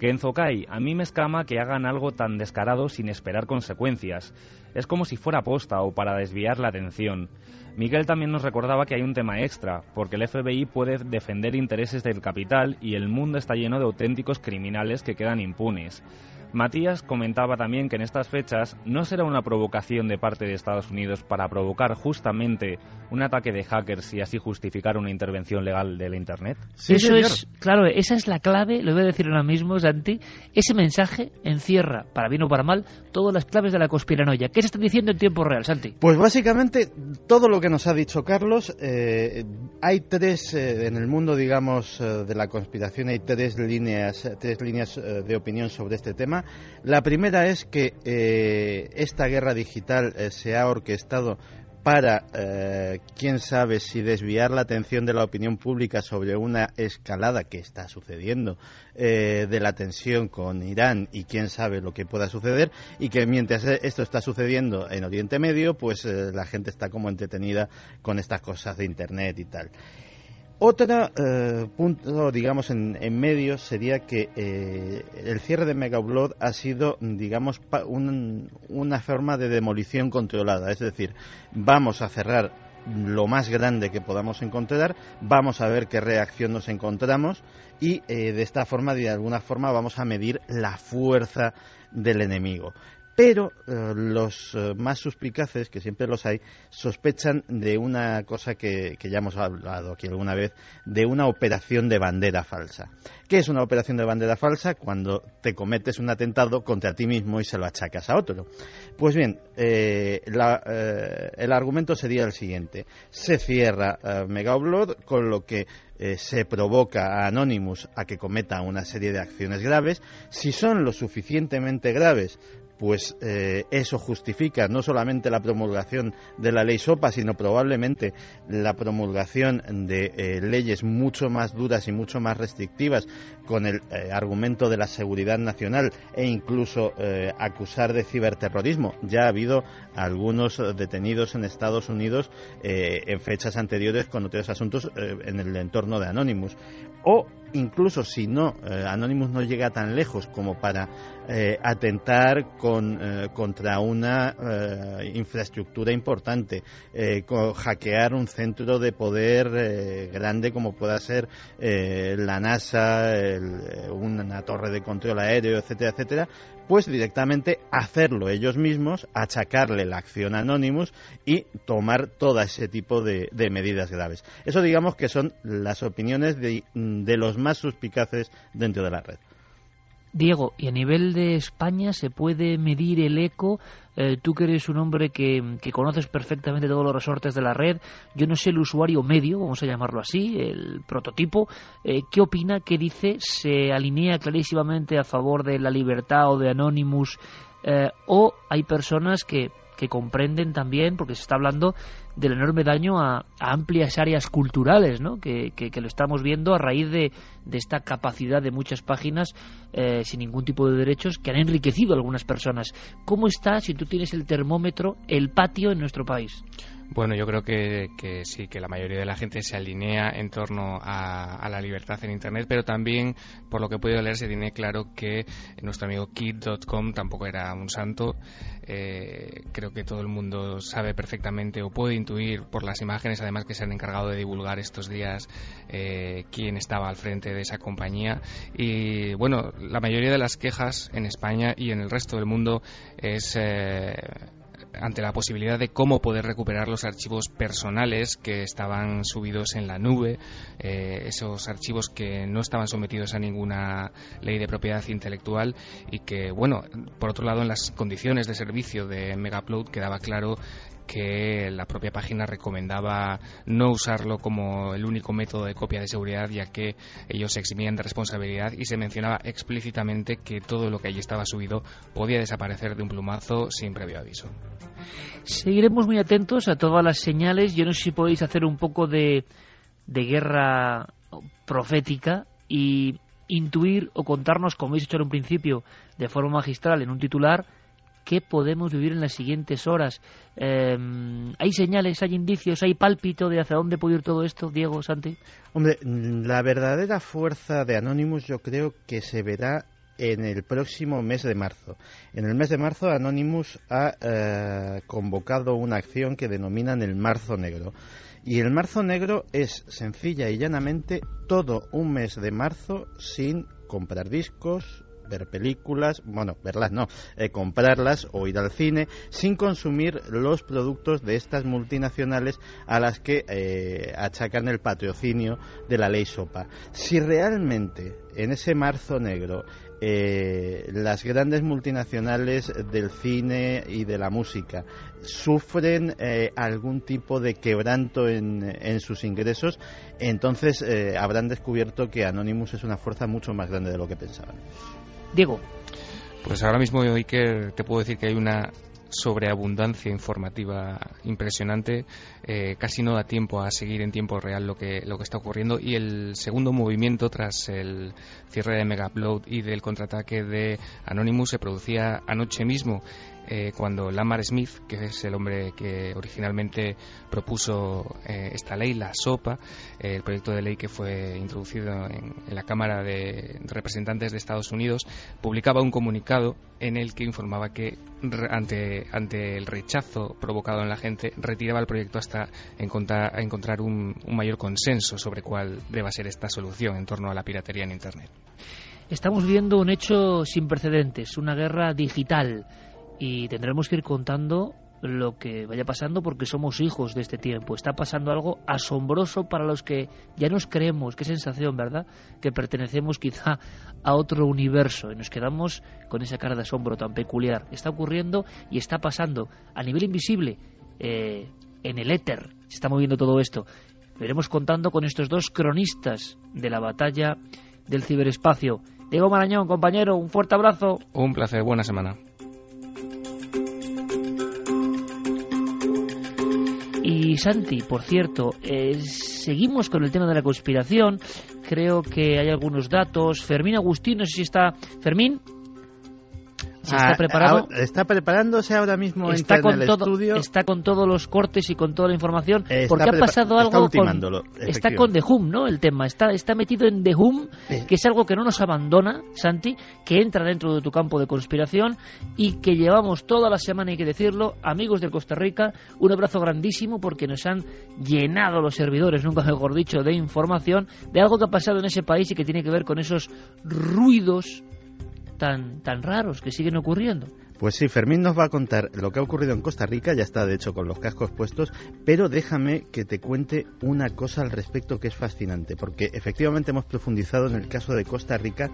Que en Zokai, a mí me escama que hagan algo tan descarado sin esperar consecuencias. Es como si fuera posta o para desviar la atención. Miguel también nos recordaba que hay un tema extra, porque el FBI puede defender intereses del capital y el mundo está lleno de auténticos criminales que quedan impunes. Matías comentaba también que en estas fechas no será una provocación de parte de Estados Unidos para provocar justamente un ataque de hackers y así justificar una intervención legal de la Internet. Sí, Eso es, claro, esa es la clave, lo voy a decir ahora mismo, Santi. Ese mensaje encierra, para bien o para mal, todas las claves de la conspiranoia. ¿Qué se está diciendo en tiempo real, Santi? Pues básicamente todo lo que nos ha dicho Carlos, eh, hay tres, eh, en el mundo, digamos, eh, de la conspiración, hay tres líneas, tres líneas de opinión sobre este tema. La primera es que eh, esta guerra digital eh, se ha orquestado para, eh, quién sabe, si desviar la atención de la opinión pública sobre una escalada que está sucediendo de la tensión con Irán y quién sabe lo que pueda suceder y que mientras esto está sucediendo en Oriente Medio, pues la gente está como entretenida con estas cosas de Internet y tal. Otro eh, punto, digamos, en, medio sería que eh, el cierre de Megaupload ha sido, digamos, una forma de demolición controlada. Es decir, vamos a cerrar lo más grande que podamos encontrar, vamos a ver qué reacción nos encontramos y eh, de esta forma, de alguna forma, vamos a medir la fuerza del enemigo pero eh, los eh, más suspicaces, que siempre los hay, sospechan de una cosa que, ya hemos hablado aquí alguna vez, de una operación de bandera falsa. ¿Qué es una operación de bandera falsa? Cuando te cometes un atentado contra ti mismo y se lo achacas a otro. Pues bien, eh, el argumento sería el siguiente. Se cierra Megaupload, con lo que se provoca a Anonymous a que cometa una serie de acciones graves. Si son lo suficientemente graves pues eh, eso justifica no solamente la promulgación de la ley SOPA, sino probablemente la promulgación de eh, leyes mucho más duras y mucho más restrictivas con el eh, argumento de la seguridad nacional e incluso acusar de ciberterrorismo. Ya ha habido algunos detenidos en Estados Unidos en fechas anteriores con otros asuntos en el entorno de Anonymous. O incluso si no, Anonymous no llega tan lejos como para atentar con eh, contra una eh, infraestructura importante, eh, hackear un centro de poder grande como pueda ser la NASA, una torre de control aéreo, etcétera, etcétera, pues directamente hacerlo ellos mismos, achacarle la acción Anonymous y tomar todo ese tipo de, medidas graves. Eso digamos que son las opiniones de los más suspicaces dentro de la red. Diego, y a nivel de España se puede medir el eco. Eh, tú que eres un hombre que, conoces perfectamente todos los resortes de la red, yo no sé el usuario medio, vamos a llamarlo así, el prototipo, eh, ¿qué opina, qué dice? ¿Se alinea clarísimamente a favor de la libertad o de Anonymous? Eh, ¿O hay personas que que comprenden también, porque se está hablando del enorme daño a, amplias áreas culturales, ¿no? Que, lo estamos viendo a raíz de, esta capacidad de muchas páginas eh, sin ningún tipo de derechos que han enriquecido a algunas personas. ¿Cómo está, si tú tienes el termómetro, el patio en nuestro país? Bueno, yo creo que, sí, que la mayoría de la gente se alinea en torno a, la libertad en Internet, pero también, por lo que he podido leer, se tiene claro que nuestro amigo Kid.com tampoco era un santo. Eh, creo que todo el mundo sabe perfectamente o puede intuir por las imágenes, además que se han encargado de divulgar estos días eh, quién estaba al frente de esa compañía. Y bueno, la mayoría de las quejas en España y en el resto del mundo es. Eh, ante la posibilidad de cómo poder recuperar los archivos personales que estaban subidos en la nube, eh, esos archivos que no estaban sometidos a ninguna ley de propiedad intelectual y que, bueno, por otro lado, en las condiciones de servicio de Megaupload quedaba claro que la propia página recomendaba no usarlo como el único método de copia de seguridad, ya que ellos se eximían de responsabilidad y se mencionaba explícitamente que todo lo que allí estaba subido podía desaparecer de un plumazo sin previo aviso. Seguiremos muy atentos a todas las señales. Yo no sé si podéis hacer un poco de, de guerra profética y intuir o contarnos, como habéis hecho en un principio, de forma magistral en un titular, qué podemos vivir en las siguientes horas. Em, ¿Hay señales, hay indicios, hay pálpito de hacia dónde puede ir todo esto, Diego, Santi? Hombre, la verdadera fuerza de Anonymous yo creo que se verá en el próximo mes de marzo. En el mes de marzo Anonymous ha eh, convocado una acción que denominan el Marzo Negro. Y el Marzo Negro es sencilla y llanamente todo un mes de marzo sin comprar discos, ver películas, bueno, verlas no, eh, comprarlas o ir al cine sin consumir los productos de estas multinacionales a las que eh, achacan el patrocinio de la ley SOPA. Si realmente en ese marzo negro eh, las grandes multinacionales del cine y de la música sufren algún tipo de quebranto en, en sus ingresos, entonces habrán descubierto que Anonymous es una fuerza mucho más grande de lo que pensaban. Diego. Pues ahora mismo, Iker, te puedo decir que hay una sobreabundancia informativa impresionante. Eh, casi no da tiempo a seguir en tiempo real lo que, lo que está ocurriendo. Y el segundo movimiento, tras el cierre de Megaupload y del contraataque de Anonymous, se producía anoche mismo. Eh, cuando Lamar Smith, que es el hombre que originalmente propuso eh, esta ley, la SOPA, eh, el proyecto de ley que fue introducido en, la Cámara de Representantes de Estados Unidos, publicaba un comunicado en el que informaba que ante, ante el rechazo provocado en la gente, retiraba el proyecto hasta encontrar, encontrar un, un mayor consenso sobre cuál deba ser esta solución en torno a la piratería en Internet. Estamos viendo un hecho sin precedentes, una guerra digital y tendremos que ir contando lo que vaya pasando porque somos hijos de este tiempo. Está pasando algo asombroso para los que ya nos creemos, qué sensación, ¿verdad? Que pertenecemos quizá a otro universo y nos quedamos con esa cara de asombro tan peculiar. Está ocurriendo y está pasando a nivel invisible, eh, en el éter, se está moviendo todo esto. Veremos contando con estos dos cronistas de la batalla del ciberespacio. Diego Marañón, compañero, un fuerte abrazo. Un placer, buena semana. Y Santi, por cierto, eh, seguimos con el tema de la conspiración. Creo que hay algunos datos. Fermín Agustín, no sé si está. Fermín. ¿Está Ah, preparado? está preparándose ahora mismo Está entra en con, el todo, estudio. está con todos los cortes y con toda la información. Está porque ha pasado está algo con. Está con The Hum, ¿no? El tema. Está, está metido en The Hum, que es algo que no nos abandona, Santi, que entra dentro de tu campo de conspiración y que llevamos toda la semana, hay que decirlo, amigos de Costa Rica, un abrazo grandísimo porque nos han llenado los servidores, nunca mejor dicho, de información de algo que ha pasado en ese país y que tiene que ver con esos ruidos tan, tan raros que siguen ocurriendo. Pues sí, Fermín nos va a contar lo que ha ocurrido en Costa Rica, ya está de hecho con los cascos puestos, pero déjame que te cuente una cosa al respecto que es fascinante, porque efectivamente hemos profundizado en el caso de Costa Rica,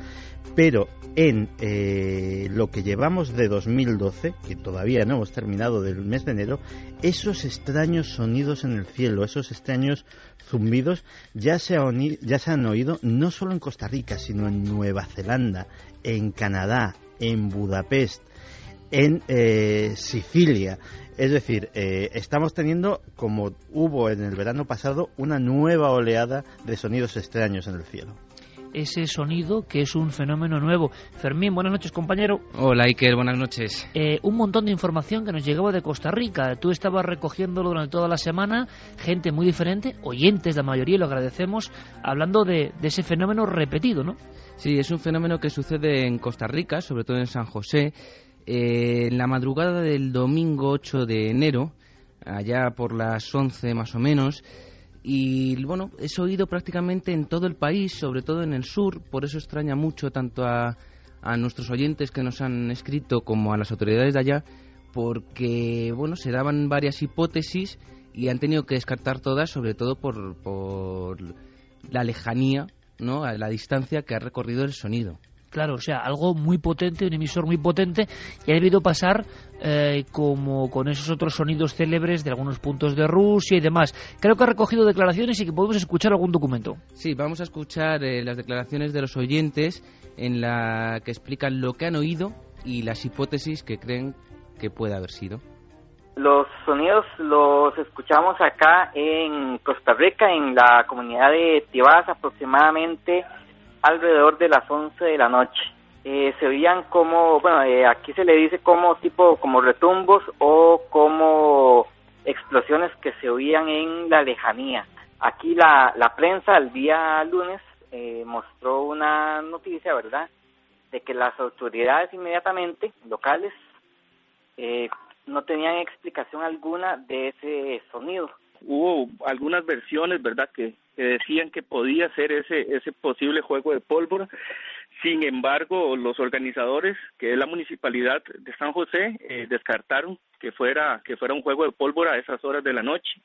pero en eh, lo que llevamos de 2012, que todavía no hemos terminado del mes de enero, esos extraños sonidos en el cielo, esos extraños zumbidos, ya se, han oído no solo en Costa Rica, sino en Nueva Zelanda, en Canadá, en Budapest, en eh, Sicilia. Es decir, eh, estamos teniendo, como hubo en el verano pasado, una nueva oleada de sonidos extraños en el cielo. Ese sonido que es un fenómeno nuevo. Fermín, buenas noches, compañero. Hola Iker, buenas noches. Eh, un montón de información que nos llegaba de Costa Rica. Tú estabas recogiéndolo durante toda la semana, gente muy diferente, oyentes la mayoría, y lo agradecemos, hablando de, de ese fenómeno repetido, ¿no? Sí, es un fenómeno que sucede en Costa Rica, sobre todo en San José. Eh, en la madrugada del domingo 8 de enero, allá por las 11 más o menos, y bueno, es oído prácticamente en todo el país, sobre todo en el sur, por eso extraña mucho tanto a, a nuestros oyentes que nos han escrito como a las autoridades de allá, porque bueno, se daban varias hipótesis y han tenido que descartar todas, sobre todo por, por la lejanía, ¿no? a la distancia que ha recorrido el sonido. Claro, o sea, algo muy potente, un emisor muy potente, y ha debido pasar eh, como con esos otros sonidos célebres de algunos puntos de Rusia y demás. Creo que ha recogido declaraciones y que podemos escuchar algún documento. Sí, vamos a escuchar eh, las declaraciones de los oyentes en la que explican lo que han oído y las hipótesis que creen que puede haber sido. Los sonidos los escuchamos acá en Costa Rica, en la comunidad de Tibás, aproximadamente alrededor de las 11 de la noche. Eh, se oían como, bueno, eh, aquí se le dice como tipo, como retumbos o como explosiones que se oían en la lejanía. Aquí la, la prensa el día lunes eh, mostró una noticia, ¿verdad?, de que las autoridades inmediatamente locales eh, no tenían explicación alguna de ese sonido. Hubo algunas versiones, ¿verdad?, que, decían que podía ser ese, ese posible juego de pólvora. Sin embargo, los organizadores, que es la municipalidad de San José, eh, descartaron que fuera, que fuera un juego de pólvora a esas horas de la noche.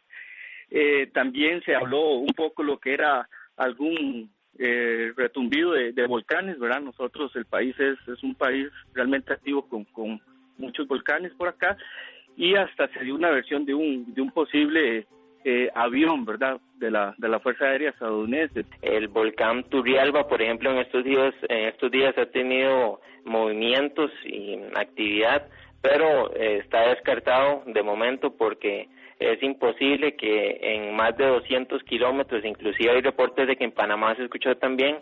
Eh, también se habló un poco lo que era algún eh, retumbido de, de, volcanes, ¿verdad? Nosotros, el país es, es un país realmente activo con, con muchos volcanes por acá y hasta se dio una versión de un, de un posible eh, avión, ¿verdad?, de la, de la Fuerza Aérea estadounidense. El volcán Turrialba, por ejemplo, en estos días, en estos días ha tenido movimientos y actividad, pero eh, está descartado de momento porque es imposible que en más de 200 kilómetros, inclusive hay reportes de que en Panamá se escuchó también,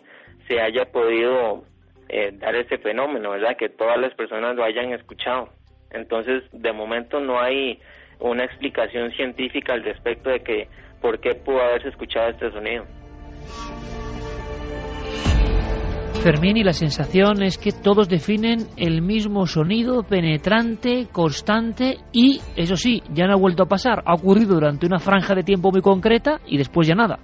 se haya podido eh, dar ese fenómeno, ¿verdad? Que todas las personas lo hayan escuchado. Entonces, de momento no hay una explicación científica al respecto de que por qué pudo haberse escuchado este sonido. Fermín, y la sensación es que todos definen el mismo sonido penetrante, constante y, eso sí, ya no ha vuelto a pasar. Ha ocurrido durante una franja de tiempo muy concreta y después ya nada.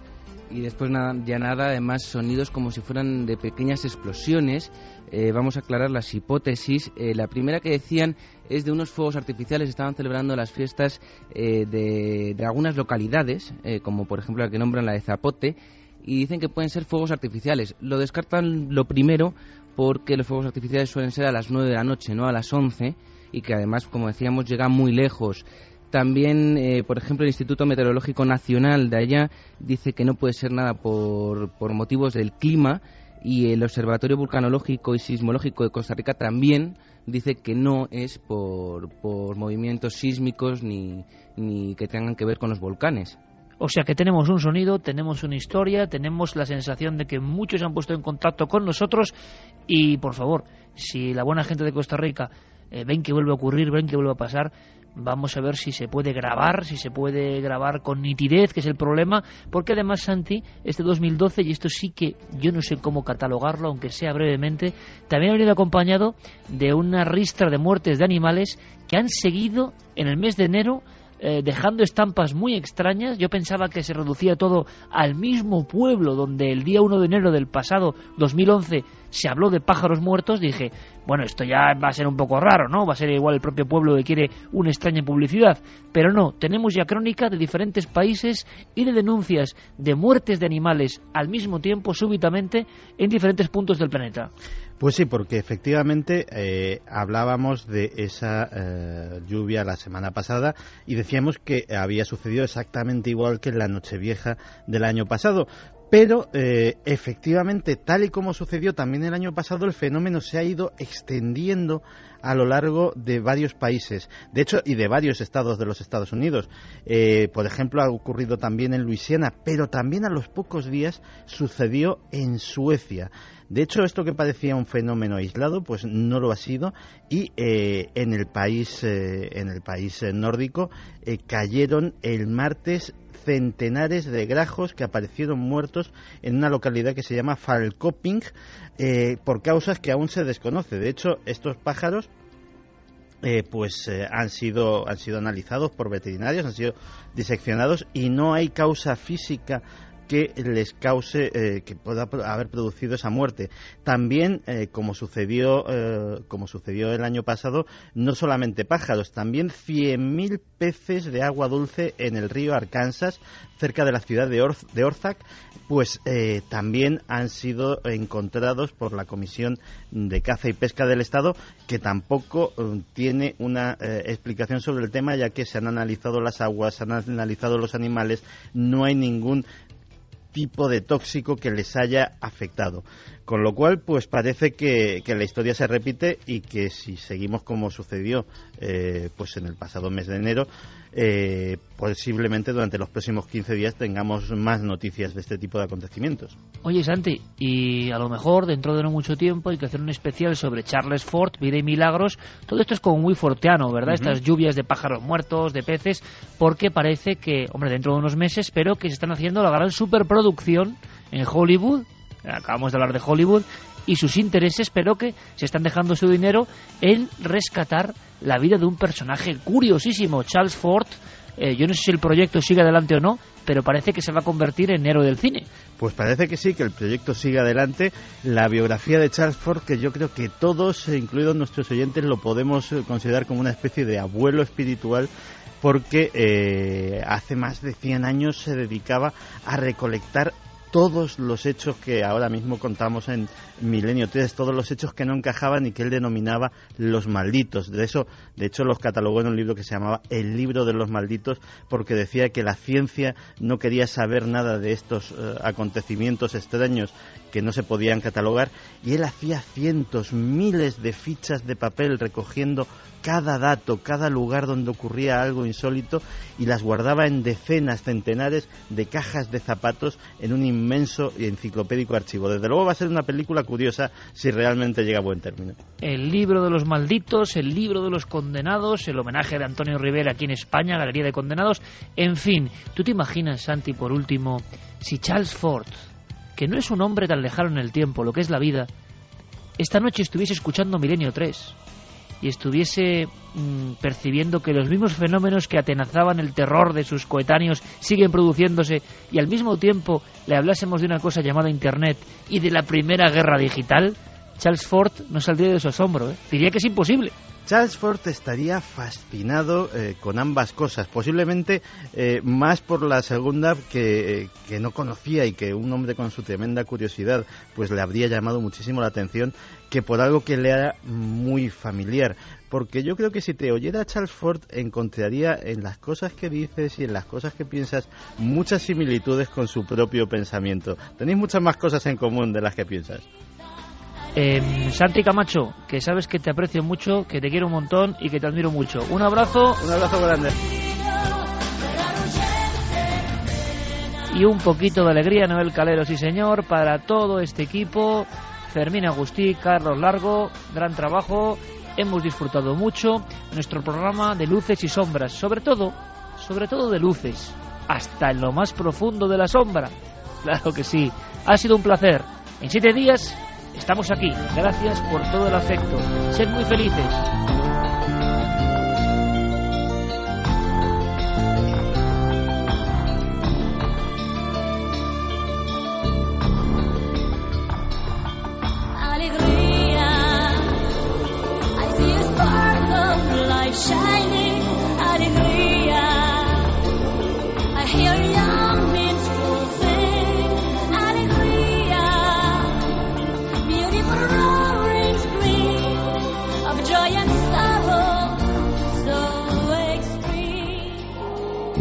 Y después nada, ya nada, además sonidos como si fueran de pequeñas explosiones. Eh, vamos a aclarar las hipótesis. Eh, la primera que decían es de unos fuegos artificiales. Estaban celebrando las fiestas eh, de, de, algunas localidades, como por ejemplo la que nombran la de Zapote, y dicen que pueden ser fuegos artificiales. Lo descartan lo primero porque los fuegos artificiales suelen ser a las 9 de la noche, no a las 11, y que además, como decíamos, llegan muy lejos. También, eh, por ejemplo, el Instituto Meteorológico Nacional de allá dice que no puede ser nada por, por motivos del clima y el Observatorio Vulcanológico y Sismológico de Costa Rica también dice que no es por, por movimientos sísmicos ni, ni que tengan que ver con los volcanes. O sea que tenemos un sonido, tenemos una historia, tenemos la sensación de que muchos se han puesto en contacto con nosotros y, por favor, si la buena gente de Costa Rica eh, ven que vuelve a ocurrir, ven que vuelve a pasar, vamos a ver si se puede grabar, si se puede grabar con nitidez, que es el problema, porque además, Santi, este 2012, y esto sí que yo no sé cómo catalogarlo, aunque sea brevemente, también ha venido acompañado de una ristra de muertes de animales que han seguido en el mes de enero eh, dejando estampas muy extrañas. Yo pensaba que se reducía todo al mismo pueblo donde el día 1 de enero del pasado 2011 se habló de pájaros muertos. Dije, bueno, esto ya va a ser un poco raro, ¿no? Va a ser igual el propio pueblo que quiere una extraña publicidad. Pero no, tenemos ya crónica de diferentes países y de denuncias de muertes de animales al mismo tiempo, súbitamente, en diferentes puntos del planeta. Pues sí, porque efectivamente eh, hablábamos de esa eh, lluvia la semana pasada y decíamos que había sucedido exactamente igual que en la Nochevieja del año pasado. Pero eh, efectivamente, tal y como sucedió también el año pasado, el fenómeno se ha ido extendiendo a lo largo de varios países, de hecho, y de varios estados de los Estados Unidos. por ejemplo, ha ocurrido también en Luisiana, pero también a los pocos días sucedió en Suecia. De hecho, esto que parecía un fenómeno aislado, pues no lo ha sido y eh, en el país, eh, en el país eh, nórdico cayeron el martes centenares de grajos que aparecieron muertos en una localidad que se llama Falkoping por causas que aún se desconoce. De hecho, estos pájaros pues han sido han sido analizados por veterinarios, han sido diseccionados y no hay causa física que les cause, eh, que pueda haber producido esa muerte. También, eh, como sucedió, eh, como sucedió el año pasado, no solamente pájaros, también 100.000 peces de agua dulce en el río Arkansas, cerca de la ciudad de, de Orzac, pues también han sido encontrados por la Comisión de Caza y Pesca del Estado, que tampoco tiene una explicación sobre el tema, ya que se han analizado las aguas, se han analizado los animales, no hay ningún tipo de tóxico que les haya afectado. Con lo cual, pues parece que, la historia se repite y que si seguimos como sucedió eh, pues en el pasado mes de enero, eh, posiblemente durante los próximos 15 días tengamos más noticias de este tipo de acontecimientos. Oye, Santi, y a lo mejor dentro de no mucho tiempo hay que hacer un especial sobre Charles Ford, vida y milagros. Todo esto es como muy forteano, ¿verdad? Estas lluvias de pájaros muertos, de peces, porque parece que, hombre, dentro de unos meses, espero que se están haciendo la gran superproducción en Hollywood acabamos de hablar de Hollywood, y sus intereses, pero que se están dejando su dinero en rescatar la vida de un personaje curiosísimo, Charles Ford. Eh, yo no sé si el proyecto sigue adelante o no, pero parece que se va a convertir en héroe del cine. Pues parece que sí, que el proyecto sigue adelante. La biografía de Charles Ford, que yo creo que todos, incluidos nuestros oyentes, lo podemos eh, considerar como una especie de abuelo espiritual porque eh, hace más de 100 años se dedicaba a recolectar todos los hechos que ahora mismo contamos en Milenio 3, todos los hechos que no encajaban y que él denominaba los malditos. De eso, de hecho, los catalogó en un libro que se llamaba El libro de los malditos, porque decía que la ciencia no quería saber nada de estos eh, acontecimientos extraños que no se podían catalogar y él hacía cientos, miles de fichas de papel recogiendo cada dato, cada lugar donde ocurría algo insólito y las guardaba en decenas, centenares de cajas de zapatos en un inmenso y enciclopédico archivo. Desde luego va a ser una película curiosa si realmente llega a buen término. El libro de los malditos, el libro de los condenados, el homenaje de Antonio Rivera aquí en España, Galería de Condenados, en fin, ¿tú te imaginas, Santi, por último, si Charles Ford, que no es un hombre tan lejano en el tiempo, lo que es la vida, esta noche estuviese escuchando Milenio 3? y estuviese mm, percibiendo que los mismos fenómenos que atenazaban el terror de sus coetáneos siguen produciéndose y al mismo tiempo le hablásemos de una cosa llamada Internet y de la primera guerra digital, Charles Ford no saldría de su asombro. ¿eh? Diría que es imposible. Charles Ford estaría fascinado eh, con ambas cosas, posiblemente eh, más por la segunda que, eh, que, no conocía y que un hombre con su tremenda curiosidad pues le habría llamado muchísimo la atención que por algo que le era muy familiar. Porque yo creo que si te oyera Charles Ford encontraría en las cosas que dices y en las cosas que piensas muchas similitudes con su propio pensamiento. Tenéis muchas más cosas en común de las que piensas. Eh, Santi Camacho, que sabes que te aprecio mucho, que te quiero un montón y que te admiro mucho. Un abrazo. Un abrazo grande. Y un poquito de alegría, Noel Calero, sí señor, para todo este equipo. Fermín Agustí, Carlos Largo, gran trabajo. Hemos disfrutado mucho nuestro programa de luces y sombras, sobre todo, sobre todo de luces, hasta en lo más profundo de la sombra. Claro que sí. Ha sido un placer. En siete días Estamos aquí. Gracias por todo el afecto. Sed muy felices. Alegría.